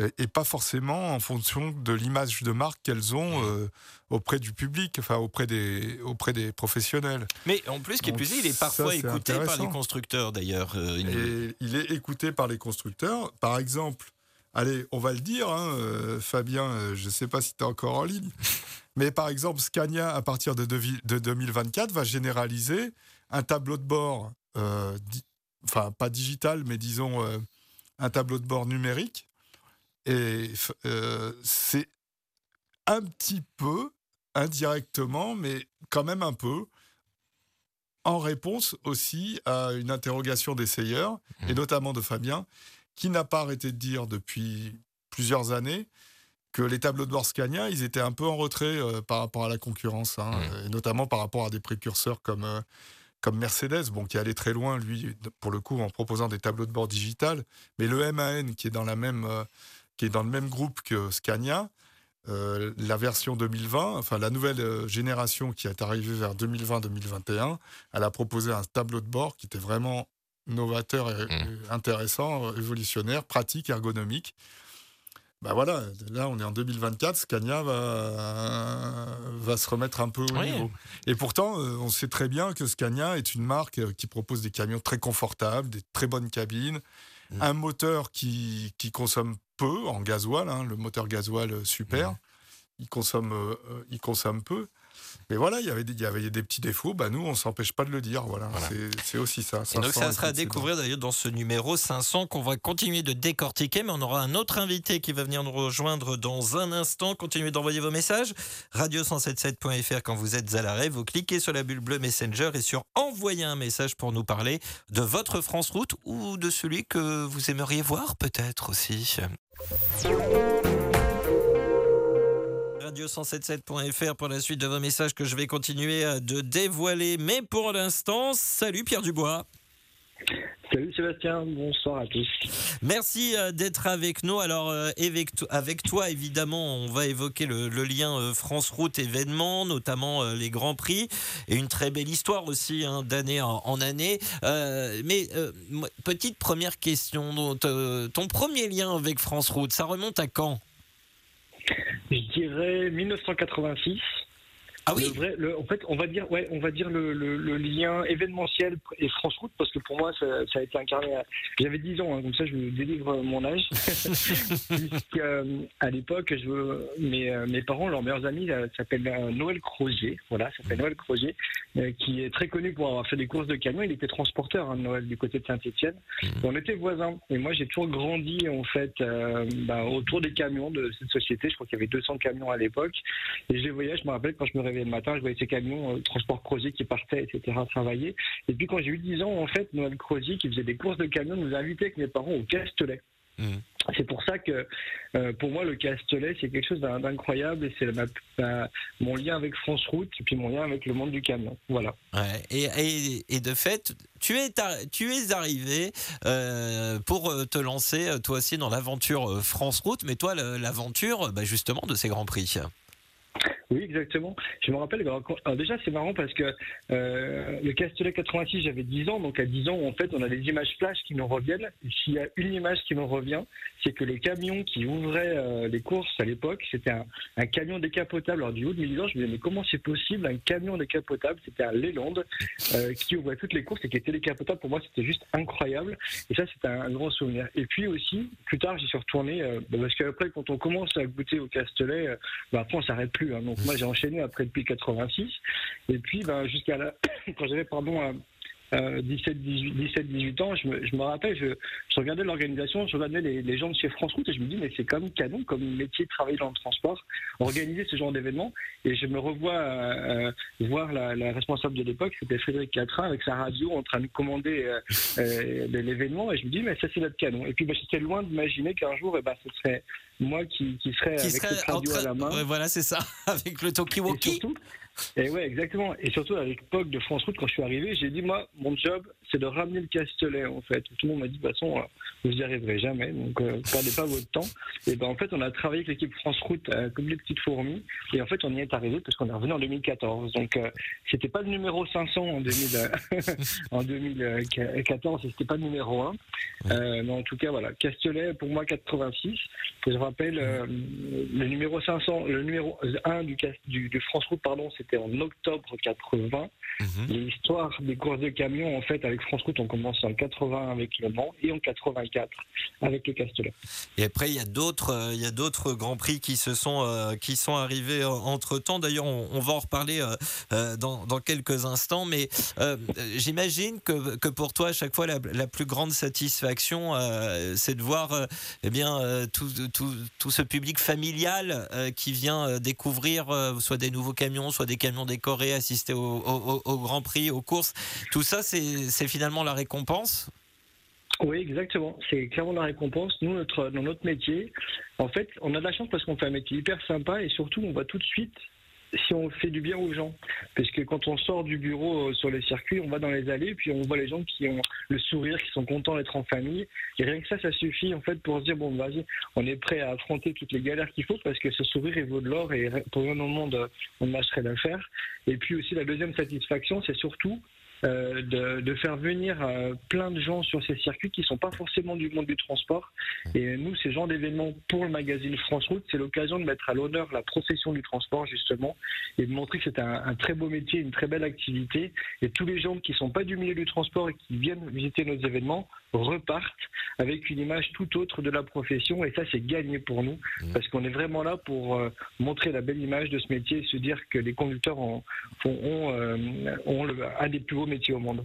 et, et pas forcément en fonction de l'image de marque qu'elles ont euh, auprès du public, enfin auprès des, auprès des professionnels. Mais en plus, qui est plus il est ça, parfois écouté par les constructeurs d'ailleurs. euh, il est écouté par les constructeurs. Par exemple, allez, on va le dire, hein, Fabien, je ne sais pas si tu es encore en ligne, mais par exemple, Scania, à partir de, devi- de 2024, va généraliser un tableau de bord, euh, enfin pas digital, mais disons euh, un tableau de bord numérique. Et euh, c'est un petit peu, indirectement, mais quand même un peu, en réponse aussi à une interrogation d'essayeurs, et notamment de Fabien, qui n'a pas arrêté de dire depuis plusieurs années que les tableaux de bord Scania, ils étaient un peu en retrait euh, par rapport à la concurrence, hein, et notamment par rapport à des précurseurs comme, euh, comme Mercedes, bon, qui allait très loin, lui, pour le coup, en proposant des tableaux de bord digital. Mais le MAN, qui est dans, la même, euh, qui est dans le même groupe que Scania, euh, la version 2020, enfin la nouvelle génération qui est arrivée vers 2020-2021, elle a proposé un tableau de bord qui était vraiment novateur et, et intéressant, révolutionnaire, pratique, ergonomique. Ben voilà, là on est en 2024, Scania va, va se remettre un peu au Oui. niveau. Et pourtant, euh, on sait très bien que Scania est une marque euh, qui propose des camions très confortables, des très bonnes cabines, Mm. un moteur qui, qui consomme peu en gasoil, hein, le moteur gasoil euh, super, Mm. il, consomme, euh, il consomme peu. Mais voilà, il y avait des, il y avait des petits défauts, bah, nous on s'empêche pas de le dire. Voilà, Voilà. C'est- aussi ça. Et donc ça sera à découvrir d'ailleurs dans ce numéro 500 qu'on va continuer de décortiquer, mais on aura un autre invité qui va venir nous rejoindre dans un instant. Continuez d'envoyer vos messages. Radio177.fr quand vous êtes à l'arrêt, vous cliquez sur la bulle bleue Messenger et sur envoyer un message pour nous parler de votre France Route ou de celui que vous aimeriez voir peut-être aussi. Radio177.fr pour la suite de vos messages que je vais continuer à de dévoiler. Mais pour l'instant, salut Pierre Dubois. Salut Sébastien, bonsoir à tous. Merci euh, d'être avec nous. Alors, euh, avec, to- avec toi, évidemment, on va évoquer le, le lien euh, France Route événements, notamment euh, les Grands Prix, et une très belle histoire aussi, hein, d'année en, en année. Euh, mais, euh, petite première question, euh, ton premier lien avec France Route, ça remonte à quand? Je dirais 1986. Ah oui Le vrai, le- en fait, on va dire, ouais, on va dire le, lien événementiel et France Route, parce que pour moi, ça, ça a été incarné. à- J'avais 10 ans, hein, comme ça, je vous délivre mon âge. Euh, à l'époque, je, veux- mes, euh, mes parents, leurs meilleurs amis, euh, s'appellent Noël Crozier. Voilà, s'appelle Noël Crozier, qui est très connu pour avoir fait des courses de camions. Il était transporteur, hein, Noël, du côté de Saint-Etienne. On était voisins. Et moi, j'ai toujours grandi, en fait, euh, bah, autour des camions de cette société. Je crois qu'il y avait 200 camions à l'époque. Et je les voyais, je me rappelle, quand je me réveillais le matin, je voyais ces camions, euh, transport Crozier qui partaient, etc., travailler. Et puis, quand j'ai eu 10 ans, en fait, Noël Crozier, qui faisait des courses de camions, nous a invités avec mes parents au Castellet. C'est pour ça que, euh, pour moi, le Castellet, c'est quelque chose d'in- d'incroyable et c'est mon lien avec France Route et puis mon lien avec le monde du camion. Voilà. Ouais, et, et- et de fait, tu es, ar- tu es arrivé euh, pour euh, te lancer, toi aussi, dans l'aventure France Route, mais toi, l'aventure, bah, justement, de ces Grands Prix. Oui, exactement. Je me rappelle, quand- alors déjà c'est marrant parce que euh, le Castellet 86, j'avais 10 ans, donc à 10 ans, en fait, on a des images flash qui nous reviennent. S'il y a une image qui nous revient, c'est que le camion qui ouvrait euh, les courses à l'époque, c'était un, camion décapotable. Alors du haut de mes 10 ans, je me disais, mais comment c'est possible un camion décapotable? C'était un Leyland euh, qui ouvrait toutes les courses et qui était décapotable. Pour moi, c'était juste incroyable. Et ça, c'était un, grand souvenir. Et puis aussi, plus tard, j'y suis retourné, parce qu'après, quand on commence à goûter au Castellet, bah, après, on s'arrête plus. hein. Donc moi, j'ai enchaîné après depuis 86. Et puis, bah, jusqu'à la... quand j'avais, pardon, euh, euh, 17, 18, 17, 18 ans, je me, je me rappelle, je, je regardais l'organisation, je regardais les, les gens de chez France Route et je me dis, mais c'est comme canon, comme métier de travailler dans le transport, organiser ce genre d'événement. Et je me revois euh, voir la, la responsable de l'époque, c'était Frédéric Catrin, avec sa radio en train de commander euh, euh, l'événement. Et je me dis, mais ça, c'est notre canon. Et puis, bah, j'étais loin d'imaginer qu'un jour, eh ben, ce serait moi qui, qui serait Qui avec serait radio train- à la main. Ouais, voilà, c'est ça, avec le Et Tokiwoki. surtout, et ouais, exactement. Et surtout à l'époque de France Route, quand je suis arrivé, j'ai dit moi, mon job, c'est de ramener le Castellet en fait. Tout le monde m'a dit de toute façon, euh, vous n'y arriverez jamais, donc euh, perdez pas votre temps. Et ben en fait, on a travaillé avec l'équipe France Route euh, comme les petites fourmis. Et en fait, on y est arrivé parce qu'on est revenu en 2014. Donc euh, c'était pas le numéro 500 en 2000, euh, en 2014, et c'était pas le numéro 1. Euh, mais en tout cas, voilà, Castellet pour moi 86. Et je rappelle le numéro 500, le numéro 1 du, Cas- du, du France Route, pardon, c'était en octobre 80. L'histoire des courses de camions, en fait, avec France Route, on commence en 80 avec Le Mans et en 84 avec le Castellet. Et après, il y a d'autres, euh, il y a d'autres grands prix qui se sont, euh, qui sont arrivés entre temps. D'ailleurs, on, on va en reparler euh, euh, dans, dans quelques instants. Mais euh, j'imagine que, que pour toi, à chaque fois, la, la plus grande satisfaction, euh, c'est de voir, euh, eh bien, euh, tout, tout, tout ce public familial euh, qui vient euh, découvrir euh, soit des nouveaux camions, soit des camions décorés, assister au, au, au- au Grand Prix, aux courses. Tout ça, c'est finalement la récompense. Oui, exactement. C'est clairement la récompense. Nous, notre, dans notre métier, en fait, on a de la chance parce qu'on fait un métier hyper sympa et surtout, on voit tout de suite si on fait du bien aux gens. Parce que quand on sort du bureau euh, sur les circuits, on va dans les allées, puis on voit les gens qui ont le sourire, qui sont contents d'être en famille. Et rien que ça, ça suffit en fait pour se dire bon, vas-y, on est prêt à affronter toutes les galères qu'il faut parce que ce sourire, il vaut de l'or et pour rien au monde, euh, on ne lâcherait l'affaire. Et puis aussi, la deuxième satisfaction, c'est surtout euh, de, faire venir euh, plein de gens sur ces circuits qui sont pas forcément du monde du transport. Et nous, ces genres d'événements pour le magazine France Route, c'est l'occasion de mettre à l'honneur la profession du transport justement et de montrer que c'est un, un très beau métier, une très belle activité. Et tous les gens qui sont pas du milieu du transport et qui viennent visiter nos événements repartent avec une image tout autre de la profession. Et ça, c'est gagné pour nous parce qu'on est vraiment là pour euh, montrer la belle image de ce métier et se dire que les conducteurs ont, ont, ont, euh, ont le- un des plus beaux métiers au monde.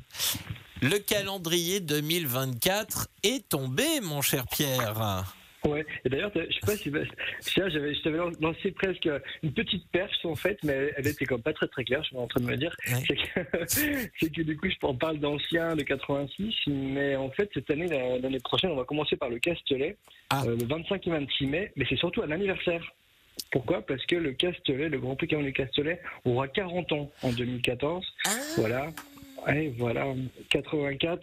Le calendrier 2024 est tombé, mon cher Pierre. Ouais, et d'ailleurs, je sais pas si je t'avais lancé presque une petite perche en fait, mais elle était comme pas très très claire, je suis en train de me dire. C'est, que, du coup, je parle d'anciens de 86, mais en fait, cette année, la- l'année prochaine, on va commencer par le Castellet, euh, le 25 et 26 mai, mais c'est surtout un anniversaire. Pourquoi? Parce que le Castellet, le Grand Prix Camion du Castellet, aura 40 ans en 2014. Voilà. Ouais, voilà, 84,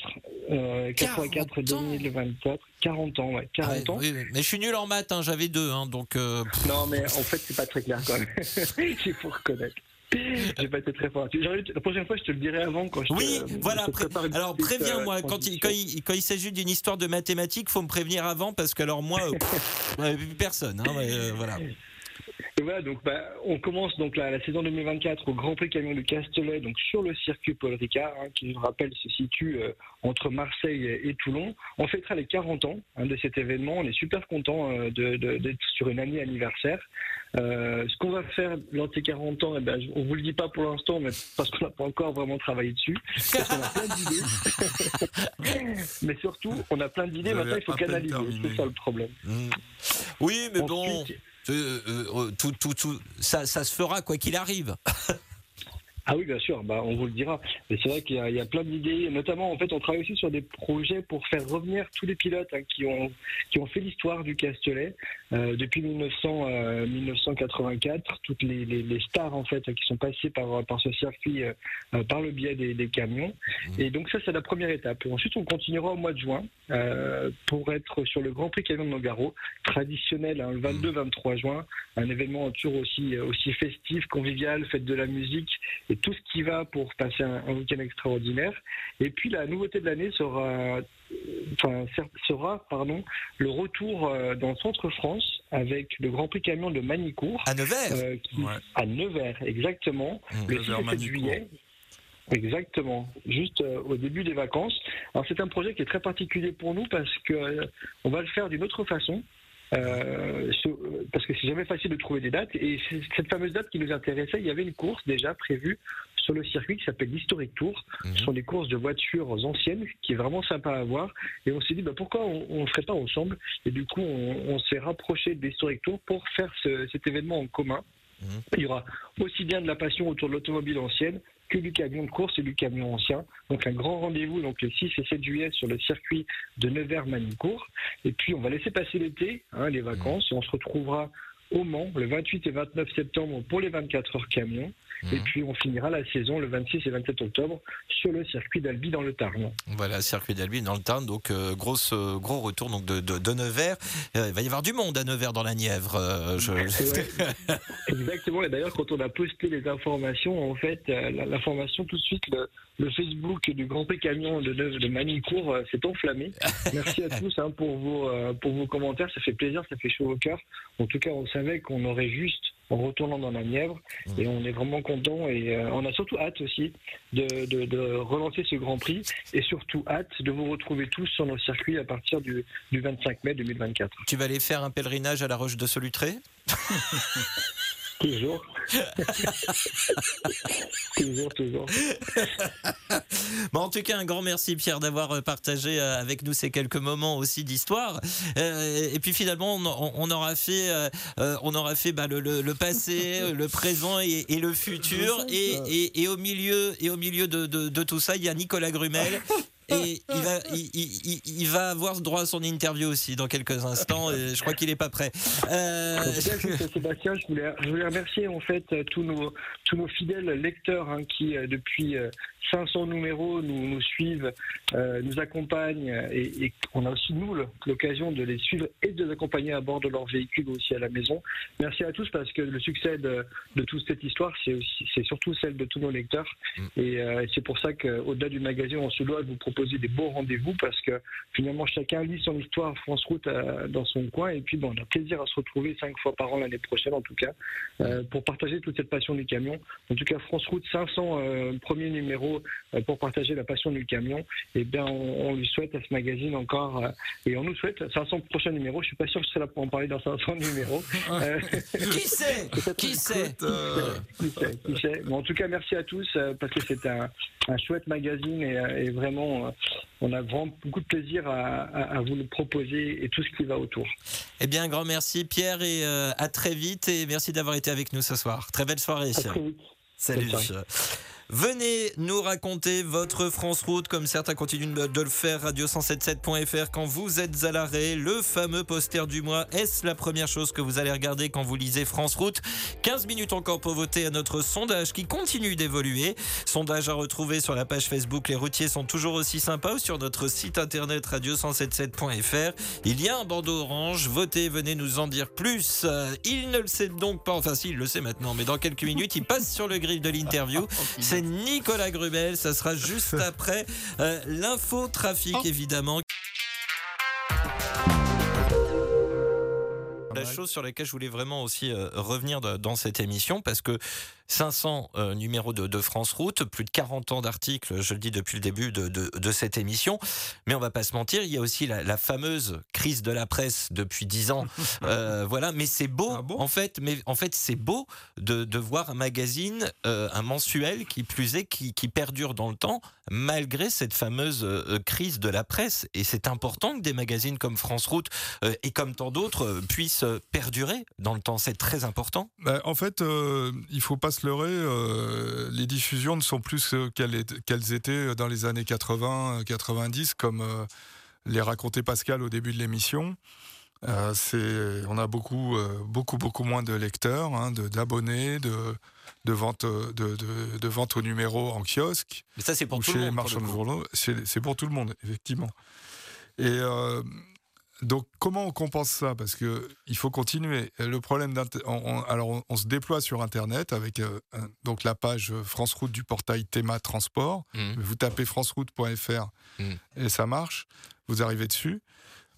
euh, 84 40 ans. 2024, 40 ans, ouais, 40 Ah ouais, ans. oui, oui. Mais je suis nul en maths, hein, j'avais deux, hein, donc. euh, Non, mais en fait, c'est pas très clair quand même. Il faut reconnaître. J'ai pas été très fort. La prochaine fois, je te le dirai avant quand je te- Oui, je voilà. te pré- alors préviens-moi euh, quand il, quand il, quand il s'agit d'une histoire de mathématiques, faut me prévenir avant parce que alors moi, euh, pff, personne. hein, euh, voilà. Et voilà, donc bah, on commence donc la, la saison 2024 au Grand Prix Camion de Castellet, donc sur le circuit Paul Ricard, hein, qui je rappelle se situe euh, entre Marseille et, Toulon. On fêtera les 40 ans hein, de cet événement. On est super content euh, d'être sur une année anniversaire. Euh, ce qu'on va faire lors de ces 40 ans, eh ben, on vous le dit pas pour l'instant, mais parce qu'on n'a pas encore vraiment travaillé dessus. Parce qu'on a plein d'idées. mais surtout, on a plein d'idées. Maintenant, il faut canaliser. C'est ça le problème. Mm. Oui, mais bon, Ensuite, euh, tout, tout, tout, ça, ça se fera quoi qu'il arrive. Ah oui, bien sûr, bah, on vous le dira. Mais c'est vrai qu'il y, a- il y a plein d'idées, notamment en fait, on travaille aussi sur des projets pour faire revenir tous les pilotes hein, qui, ont, qui ont fait l'histoire du Castellet euh, depuis 1900, euh, 1984, toutes les, les- les stars en fait qui sont passées par, par ce circuit euh, par le biais des, des camions. Et donc ça, c'est la première étape. Et ensuite, on continuera au mois de juin pour être sur le Grand Prix Camion de Nogaro, traditionnel hein, le 22-23 juin, un événement toujours aussi, aussi festif, convivial, fête de la musique et tout ce qui va pour passer un, un week-end extraordinaire. Et puis la nouveauté de l'année sera, enfin, sera pardon, le retour euh, dans le centre France avec le Grand Prix camion de Manicourt. À Nevers euh, qui- Ouais. À Nevers, exactement. Mmh. Le 6 et 7 Nevers-Manicourt. juillet. Exactement, juste euh, au début des vacances. Alors c'est un projet qui est très particulier pour nous parce que euh, on va le faire d'une autre façon. Euh, euh, parce que c'est jamais facile de trouver des dates et cette fameuse date qui nous intéressait, il y avait une course déjà prévue sur le circuit qui s'appelle l'Historic Tour. Mhm. Ce sont des courses de voitures anciennes qui est vraiment sympa à voir et on s'est dit bah, pourquoi on ne ferait pas ensemble? Et du coup on, on s'est rapproché de l'Historic Tour pour faire ce- cet événement en commun. Il y aura aussi bien de la passion autour de l'automobile ancienne que du camion de course et du camion ancien. Donc un grand rendez-vous donc le 6 et 7 juillet sur le circuit de Nevers-Manicourt. Et puis on va laisser passer l'été, hein, les vacances, et on se retrouvera au Mans le 28 et 29 septembre pour les 24 heures camion. Et Mhm. puis on finira la saison le 26 et 27 octobre sur le circuit d'Albi dans le Tarn. Voilà, circuit d'Albi dans le Tarn, donc euh, grosse, euh, gros retour donc de, de, de Nevers. Euh, il va y avoir du monde à Nevers dans la Nièvre. euh, je- Ouais. Exactement. Et d'ailleurs, quand on a posté les informations, en fait, euh, la- l'information tout de suite, le, le Facebook du Grand Prix Camion de, de Manicourt s'est enflammé. Merci à tous hein, pour vos pour vos commentaires. Ça fait plaisir, ça fait chaud au cœur. En tout cas, on savait qu'on aurait juste en retournant dans la Nièvre. Et on est vraiment content et euh, on a surtout hâte aussi de, de- de relancer ce Grand Prix et surtout hâte de vous retrouver tous sur nos circuits à partir du, du 25 mai 2024. tu vas aller faire un pèlerinage à la Roche de Solutré Toujours. toujours, toujours. Bon, en tout cas, un grand merci Pierre d'avoir euh, partagé euh, avec nous ces quelques moments aussi d'histoire. Euh, et puis finalement, on, aura fait, euh, on aura fait bah, le, le- le passé, le présent et, et le futur. Et, et- et au milieu, et au milieu de, de- de tout ça, il y a Nicolas Grumel. Et il va, il, il- il- il va avoir droit à son interview aussi dans quelques instants. Et je crois qu'il n'est pas prêt. Euh, Sébastien, je voulais, je voulais remercier en fait euh, tous nos, tous nos fidèles lecteurs hein, qui, euh, depuis euh, 500 numéros, nous, nous suivent, euh, nous accompagnent euh, et, et on a aussi, nous, l'occasion de les suivre et de les accompagner à bord de leur véhicule aussi à la maison. Merci à tous parce que le succès de, de toute cette histoire, c'est surtout celle de tous nos lecteurs. Et euh, c'est pour ça qu'au-delà du magazine, on se doit de vous proposer des beaux rendez-vous parce que finalement, chacun lit son histoire France Route euh, dans son coin. Et puis, bon, on a plaisir à se retrouver cinq fois par an l'année prochaine, en tout cas, euh, pour partager toute cette passion du camion. En tout cas, France Route 500, euh, premier numéro euh, pour partager la passion du camion. Et bien, on, on lui souhaite à ce magazine encore, et on nous souhaite 500 prochains numéros. Je suis pas sûr que je serai là pour en parler dans 500 numéros. Qui sait Qui sait qui sait, qui sait. Bon, en tout cas, merci à tous parce que c'est un, un chouette magazine et, et vraiment, euh, on a vraiment beaucoup de plaisir à, à- à vous le proposer et tout ce qui va autour. Eh bien, un grand merci Pierre et euh, à très vite. Et merci d'avoir été avec nous ce soir. Très belle soirée. À très vite. Salut. Venez nous raconter votre France Route, comme certains continuent de de le faire, radio177.fr quand vous êtes à l'arrêt. Le fameux poster du mois, est-ce la première chose que vous allez regarder quand vous lisez France Route? 15 minutes encore pour voter à notre sondage qui continue d'évoluer. Sondage à retrouver sur la page Facebook Les routiers sont toujours aussi sympas ou sur notre site internet radio177.fr. Il y a un bandeau orange, votez, venez nous en dire plus. Euh, Il ne le sait donc pas, enfin si, il le sait maintenant, mais dans quelques minutes, il passe sur le grill de l'interview. C'est Nicolas Grubel, ça sera juste après euh, l'info trafic évidemment. La chose sur laquelle je voulais vraiment aussi euh, revenir de- dans cette émission, parce que 500 euh, numéros de, de France Route, plus de 40 ans d'articles, je le dis depuis le début de, cette émission, mais on va pas se mentir, il y a aussi la, la fameuse crise de la presse depuis 10 ans, Euh, voilà, mais c'est beau, en fait, mais en fait c'est beau de, voir un magazine, un mensuel qui plus est, qui, qui perdure dans le temps, malgré cette fameuse crise de la presse, et c'est important que des magazines comme France Route et comme tant d'autres puissent perdurer dans le temps, c'est très important. Bah, en fait, euh, il faut pas se leurrer. euh, les diffusions ne sont plus qu'elles étaient dans les années 80-90, comme euh, les racontait Pascal au début de l'émission. Euh, on a beaucoup, beaucoup, beaucoup moins de lecteurs, hein, d'abonnés, de, de vente, de, de, de vente au numéro en kiosque. Mais ça, c'est pour ou tout chez le monde, de journaux. C'est c'est pour tout le monde, effectivement. Et euh, donc, comment on compense ça? Parce que il faut continuer. Le problème, d'Inter- on- on- alors on, on se déploie sur Internet avec euh, donc la page France Route du portail Théma Transport. Mhm. Vous tapez franceroute.fr Mhm. et ça marche. Vous arrivez dessus.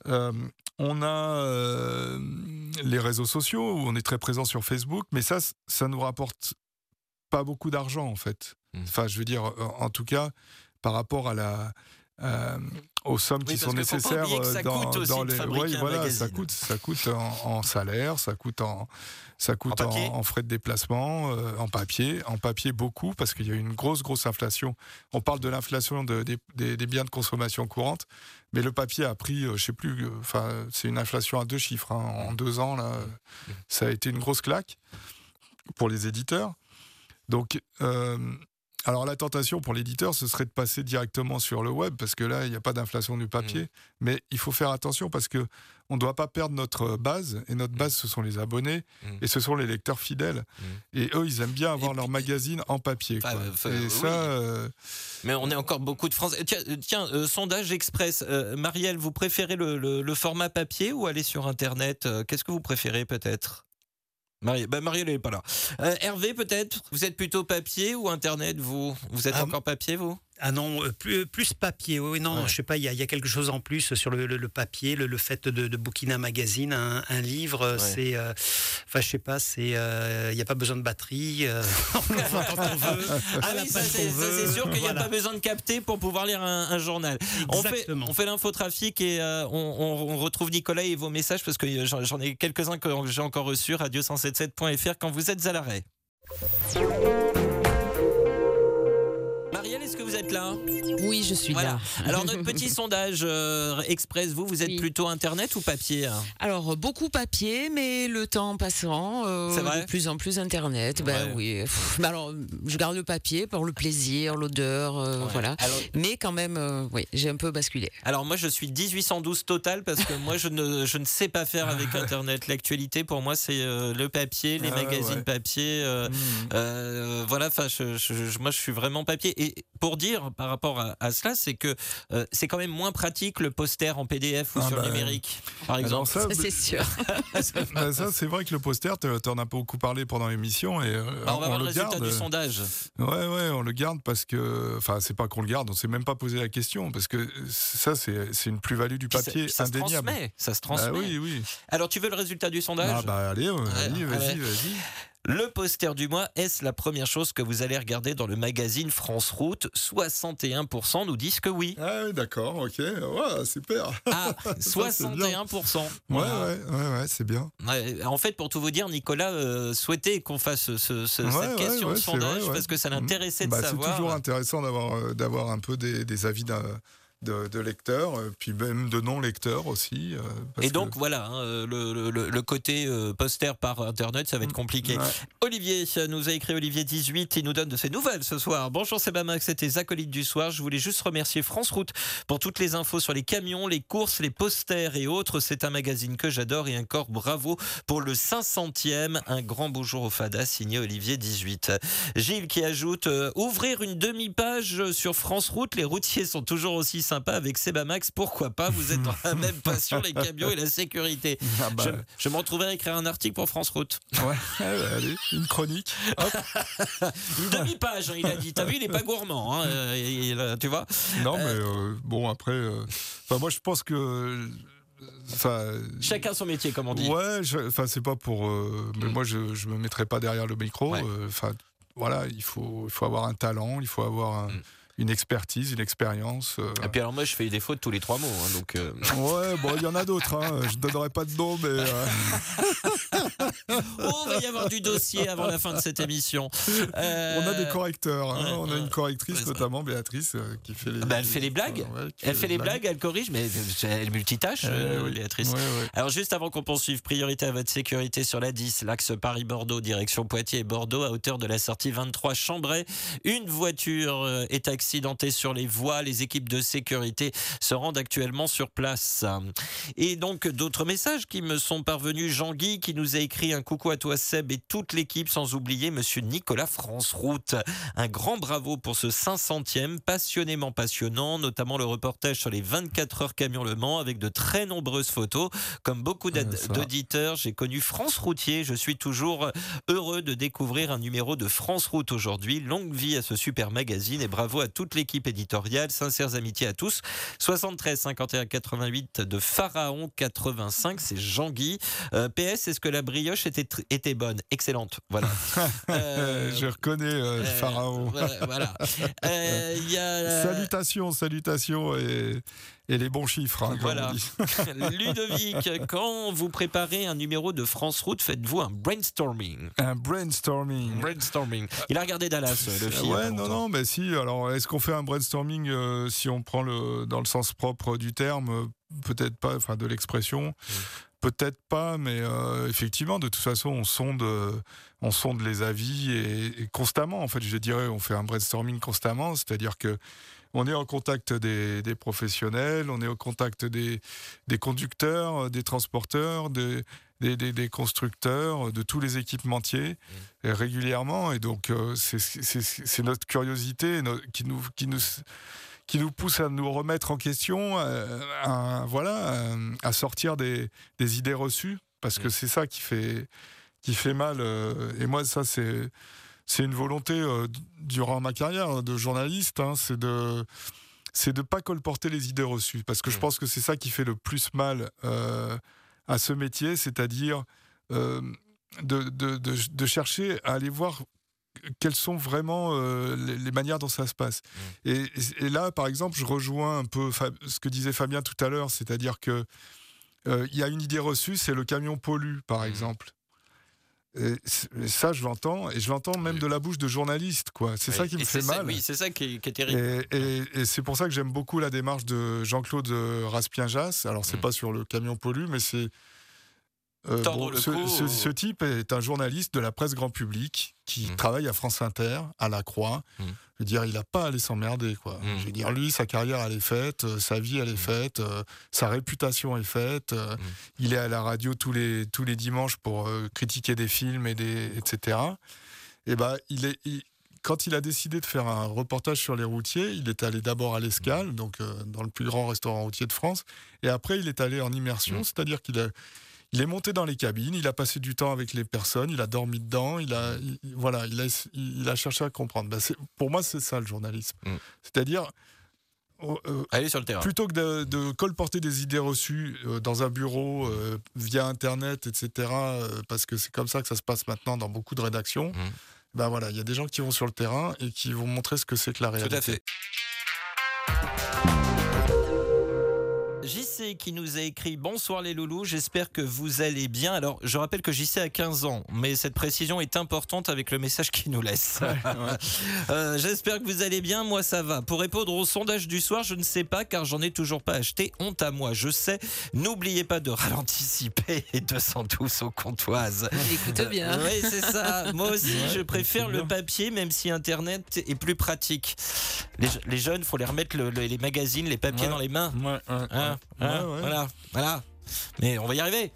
Euh, on a euh, les réseaux sociaux où on est très présent sur Facebook, mais ça, ça nous rapporte pas beaucoup d'argent en fait. Mhm. Enfin, je veux dire, en en tout cas, par rapport à la euh, aux sommes Oui, qui sont nécessaires que ça euh, dans, dans de les ouais, voilà, ça coûte ça coûte en, en salaire, ça coûte en ça coûte en, frais de déplacement, euh, en papier, en papier beaucoup parce qu'il y a une grosse grosse inflation. On parle de l'inflation de- des, des- des biens de consommation courante, mais le papier a pris, euh, je sais plus, enfin c'est une inflation à deux chiffres hein. en deux ans là, ça a été une grosse claque pour les éditeurs. Donc, euh, alors la tentation pour l'éditeur, ce serait de passer directement sur le web, parce que là, il n'y a pas d'inflation du papier. Mmh. Mais il faut faire attention, parce que on ne doit pas perdre notre base. Et notre base, ce sont les abonnés, Mmh. et ce sont les lecteurs fidèles. Et eux, ils aiment bien avoir leur magazine en papier. quoi. enfin, et oui. ça, euh, Mais on est encore beaucoup de France. Tiens, euh, tiens, euh, sondage express. Euh, Marielle, vous préférez le, le- le format papier ou aller sur Internet Qu'est-ce que vous préférez peut-être? Marielle, bah Marielle n'est pas là. Euh, Hervé, peut-être Vous êtes plutôt papier ou Internet, vous? Vous êtes Ah, encore papier, vous? Ah non, euh, plus, plus papier. Oui, non, Ouais. je sais pas, il y, a- il y a quelque chose en plus sur le, le- le papier, le, le fait de, de bouquiner un magazine, un, un livre, euh, Ouais. c'est. euh, Enfin, je sais pas, c'est. euh, Il n'y a pas besoin de batterie. euh, on le voit quand on veut. Ah oui, ça c'est sûr qu'il n'y a pas besoin de capter pour pouvoir lire un, un journal. On fait, on fait l'infotrafic et euh, on, on- on retrouve Nicolas et vos messages parce que j'en j'en ai quelques-uns que j'ai encore reçus, radio177.fr quand vous êtes à l'arrêt. Vous êtes là Oui, je suis Voilà. là. Alors notre petit sondage euh, express, vous, vous êtes Oui. plutôt internet ou papier hein Alors, beaucoup papier, mais le temps passant, euh, de plus en plus Internet. Ben Ouais. oui. Mais alors, je garde le papier pour le plaisir, l'odeur, euh, Ouais. voilà. Alors- Mais quand même, euh, oui, j'ai un peu basculé. Alors moi je suis 1812 total parce que moi je ne, je ne sais pas faire avec. Internet. L'actualité pour moi c'est le papier, les Ah, magazines ouais. papier. mmh. euh, voilà, enfin je, je- je- moi je suis vraiment papier. Et pour dire par rapport à, à cela, c'est que euh, c'est quand même moins pratique le poster en PDF ou Ah, sur bah, numérique, par alors exemple. ça, Ça, c'est sûr. bah, ça, c'est vrai que le poster, tu en as beaucoup parlé pendant l'émission. et euh, Bah, on va voir le le résultat garde. du sondage. Ouais, ouais, on le garde parce que. Enfin, c'est pas qu'on le garde, on s'est même pas posé la question. Parce que ça, c'est c'est une plus-value du Puis ça- papier puis ça, se indéniable. transmet, ça se Bah transmet. oui, oui. Alors tu veux le résultat du sondage? Ah, bah allez, ouais, allez, Ouais, vas-y, allez. vas-y. Le poster du mois, est-ce la première chose que vous allez regarder dans le magazine France Route? 61% nous disent que oui. Ah, oui, d'accord, ok. Ouais, super. Ah, Ça, c'est bien. 61%. Ouais, ouais, ouais, ouais, c'est bien. Ouais, En fait, pour tout vous dire, Nicolas euh, souhaitait qu'on fasse ce- ce- Ouais, cette question de c'est sondage vrai, parce que ça l'intéressait de Bah, c'est savoir. toujours intéressant d'avoir euh, d'avoir un peu des, des avis d'un- de, de lecteurs, euh, puis même de non-lecteurs aussi. euh, parce Et donc que- voilà, hein, le, le- le- côté euh, poster par internet, ça va être compliqué. Ouais. Olivier nous a écrit Olivier 18, il nous donne de ses nouvelles ce soir. Bonjour c'est Bamax, c'était les acolytes du soir. Je voulais juste remercier France Route pour toutes les infos sur les camions, les courses, les posters et autres. C'est un magazine que j'adore et encore bravo pour le 500e. Un grand bonjour au Fada signé Olivier 18. Gilles qui ajoute euh, ouvrir une demi-page sur France Route. Les routiers sont toujours aussi sympas avec Sebamax. Pourquoi pas Vous êtes dans la même passion, les camions et la sécurité. Ah bah, Je, je me retrouverai à écrire un article pour France Route. ouais, allez, une chronique. Hop. Une demi-page, hein, il a dit. T'as vu, il est pas gourmand. hein, euh, il- il- tu vois Non, mais euh, bon, après, euh, moi je pense que. euh, Enfin, Chacun son métier, comme on dit. Ouais, enfin c'est pas pour. euh, mais moi je, je me mettrai pas derrière le micro. Ouais. euh, Enfin voilà, il faut, il faut avoir un talent, il faut avoir un- Mm. Une expertise, une expérience. euh. Et puis alors moi, je fais des fautes tous les trois mots. hein, donc, euh, Ouais, bon, il y en a d'autres. Hein. Je donnerai pas de nom, mais euh, Oh, il va y avoir du dossier avant la fin de cette émission. Euh, on a des correcteurs. hein. ouais, on a une correctrice, Ouais, notamment Béatrice, euh, qui fait les. Bah, elle fait les blagues. Ouais, Elle fait les blagues, elle corrige, mais elle multitâche, euh, Euh, oui. Béatrice. Ouais, ouais. Alors juste avant qu'on poursuive, priorité à votre sécurité sur la 10, l'axe Paris-Bordeaux, direction Poitiers et Bordeaux, à hauteur de la sortie 23 Chambray. Une voiture euh, est accidentée sur les voies. Les équipes de sécurité se rendent actuellement sur place. Et donc d'autres messages qui me sont parvenus. Jean-Guy qui nous a écrit un coucou à toi Seb et toute l'équipe, sans oublier Monsieur Nicolas France Route. Un grand bravo pour ce 500e, passionnément passionnant, notamment le reportage sur les 24 heures camion Le Mans avec de très nombreuses photos. Comme beaucoup d'auditeurs, j'ai connu France Routier. Je suis toujours heureux de découvrir un numéro de France Route aujourd'hui. Longue vie à ce super magazine et bravo à toute l'équipe éditoriale. Sincères amitiés à tous. 73 51 88 de Pharaon 85, c'est Jean-Guy. Euh, PS, est-ce que la brioche était, bonne? Excellente, voilà. Euh, je reconnais euh, Pharaon. voilà, voilà. Il y a Salutations, salutations et, et les bons chiffres. hein, Voilà. Ludovic, quand vous préparez un numéro de France Route, faites-vous un brainstorming. Un brainstorming. Brainstorming. Il a regardé Dallas, le film. Ouais, non, non, mais si. Alors, est-ce qu'on fait un brainstorming euh, si on prend le dans le sens propre du terme euh, Peut-être pas, enfin de l'expression? Peut-être pas, mais euh, effectivement, de toute façon, on sonde, euh, on sonde les avis et, et constamment. En fait, je dirais, on fait un brainstorming constamment, c'est-à-dire que on est en contact des, des professionnels, on est au contact des, des conducteurs, des transporteurs, des, constructeurs, de tous les équipementiers et régulièrement. Et donc, euh, c'est- notre curiosité qui nous, qui nous, qui nous pousse à nous remettre en question, euh, à, voilà, à, à sortir des, des idées reçues, parce que c'est ça qui fait, qui fait mal. euh, et moi, ça, c'est c'est une volonté euh, durant ma carrière de journaliste, hein, c'est de c'est de pas colporter les idées reçues, parce que je Mm. pense que c'est ça qui fait le plus mal euh, à ce métier, c'est-à-dire euh, de, de, de, de chercher à aller voir quelles sont vraiment les, les manières dont ça se passe. Et, et là, par exemple, je rejoins un peu ce que disait Fabien tout à l'heure, c'est-à-dire que il y a une idée reçue, c'est le camion pollue, par exemple. Et et ça, je l'entends, et je l'entends même de la bouche de journalistes, quoi. C'est ça qui me fait ça- mal. oui, c'est ça qui est, qui est terrible. Et, et- et c'est pour ça que j'aime beaucoup la démarche de Jean-Claude euh, Raspien-Jas. Alors, c'est Mm. pas sur le camion pollu, mais c'est. Euh, le ce, type est un journaliste de la presse grand public qui Mm. travaille à France Inter, à la Croix. Mm. Je veux dire, il n'a pas à aller s'emmerder, quoi. Mm. Je veux dire, lui, sa carrière, elle est faite, euh, sa vie, elle est faite, euh, sa réputation est faite. euh. Il est à la radio tous les, tous les dimanches pour critiquer des films, et des, etc. Et ben, il est. il- quand il a décidé de faire un reportage sur les routiers, il est allé d'abord à l'Escale, donc dans le plus grand restaurant routier de France, et après il est allé en immersion, Mm. c'est-à-dire qu'il a, il est monté dans les cabines, il a passé du temps avec les personnes, il a dormi dedans, il a, il- voilà, il a, il a cherché à comprendre. Ben, pour moi, c'est ça le journalisme, Mm. c'est-à-dire oh, euh, Allez sur le terrain. plutôt que de, de colporter des idées reçues euh, dans un bureau, euh, via Internet, etc., parce que c'est comme ça que ça se passe maintenant dans beaucoup de rédactions, Mhm. ben voilà, il y a des gens qui vont sur le terrain et qui vont montrer ce que c'est que la réalité. Tout à fait. Qui nous a écrit Bonsoir les loulous, j'espère que vous allez bien. Alors, je rappelle que JC a 15 ans, mais cette précision est importante avec le message qu'il nous laisse. Euh, j'espère que vous allez bien, moi ça va. Pour répondre au sondage du soir, je ne sais pas car j'en ai toujours pas acheté. Honte à moi, je sais. N'oubliez pas de ralenticiper et 212 aux comptoises. Écoute bien. Oui, c'est ça. Moi aussi, Ouais, je préfère le papier, même si Internet est plus pratique. Les, les jeunes, faut les remettre le- le- les magazines, les papiers Ouais. dans les mains. Ouais, ouais, Hein, ouais. Hein, Ouais. Voilà, voilà. Mais on va y arriver.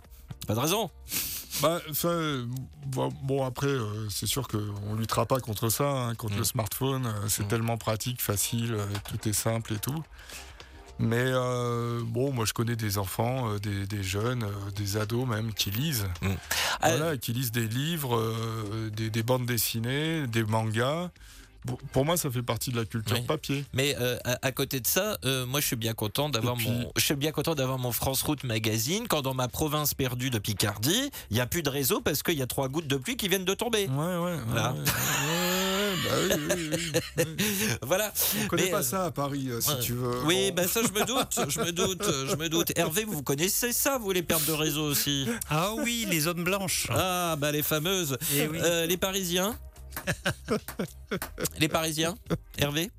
Pas de raison. Bah, bon, bon, après, euh, c'est sûr qu'on ne luttera pas contre ça, hein, contre Mm. le smartphone. euh, c'est Mm. tellement pratique, facile, euh, tout est simple et tout. Mais bon, moi je connais des enfants, des, des jeunes, des ados même qui lisent. Mm. Voilà, qui lisent des livres, des, des bandes dessinées, des mangas. Pour moi, ça fait partie de la culture Oui. papier. Mais euh, à, à côté de ça, euh, moi je suis bien content d'avoir puis- mon, je suis bien content d'avoir mon France Route magazine. Quand dans ma province perdue de Picardie, il y a plus de réseau parce qu'il y a trois gouttes de pluie qui viennent de tomber. Ouais, ouais. Voilà. ouais, ouais, bah oui, oui, oui, oui. Voilà. On connaît Mais, pas euh, ça à Paris, euh, si tu veux. Oui, bah ça je me doute, je me doute, je me doute. Hervé, vous connaissez ça, vous les pertes de réseau aussi? Ah oui, les zones blanches. Ah bah les fameuses. Eh oui. Euh, les Parisiens? Les Parisiens, Hervé.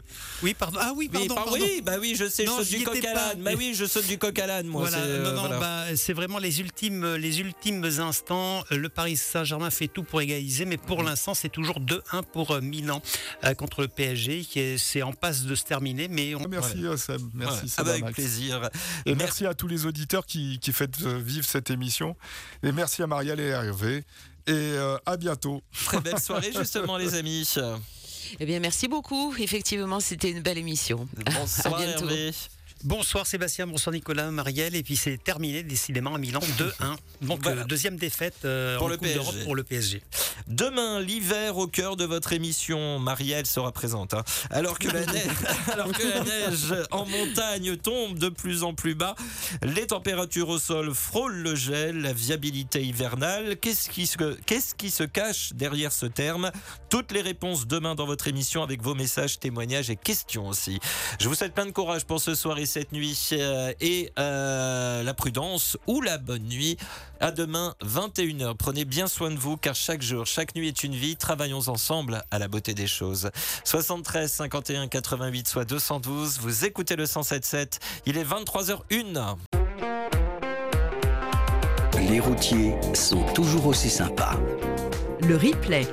Oui, pardon. Ah oui, Oui, pardon. par- pardon. oui, bah oui, je sais, Non, je saute du coq à l'âne. Bah oui, je saute du coq à l'âne, moi. Voilà, c'est, euh, non, non, voilà. bah, c'est vraiment les ultimes, les ultimes instants. Le Paris Saint-Germain fait tout pour égaliser, mais pour l'instant, c'est toujours 2-1 pour euh, Milan euh, contre le PSG, qui est, c'est en passe de se terminer. Mais on... Merci, euh, Seb. Merci, Ouais. Ah bah, avec Max. plaisir. Et merci à tous les auditeurs qui, qui faites vivre cette émission. Et merci à Marielle et à Hervé. Et euh, à bientôt. Très belle soirée, justement, les amis. Eh bien, merci beaucoup. Effectivement, c'était une belle émission. Bonsoir, À bientôt. Hervé. Bonsoir Sébastien, bonsoir Nicolas, Marielle. Et puis c'est terminé décidément à Milan 2-1. Donc Voilà. euh, deuxième défaite euh, Pour en le Coupe d'Europe PSG. pour le PSG. Demain, l'hiver au cœur de votre émission. Marielle sera présente. hein. Alors, que la neige, alors que la neige en montagne tombe de plus en plus bas, les températures au sol frôlent le gel, la viabilité hivernale. Qu'est-ce qui, se, qu'est-ce qui se cache derrière ce terme? Toutes les réponses demain dans votre émission avec vos messages, témoignages et questions aussi. Je vous souhaite plein de courage pour ce soir et cette nuit euh, et euh, la prudence ou la bonne nuit. À demain, 21h. Prenez bien soin de vous car chaque jour, chaque nuit est une vie. Travaillons ensemble à la beauté des choses. 73 51 88 soit 212. Vous écoutez le 177. Il est 23h01. Les routiers sont toujours aussi sympas. Le replay.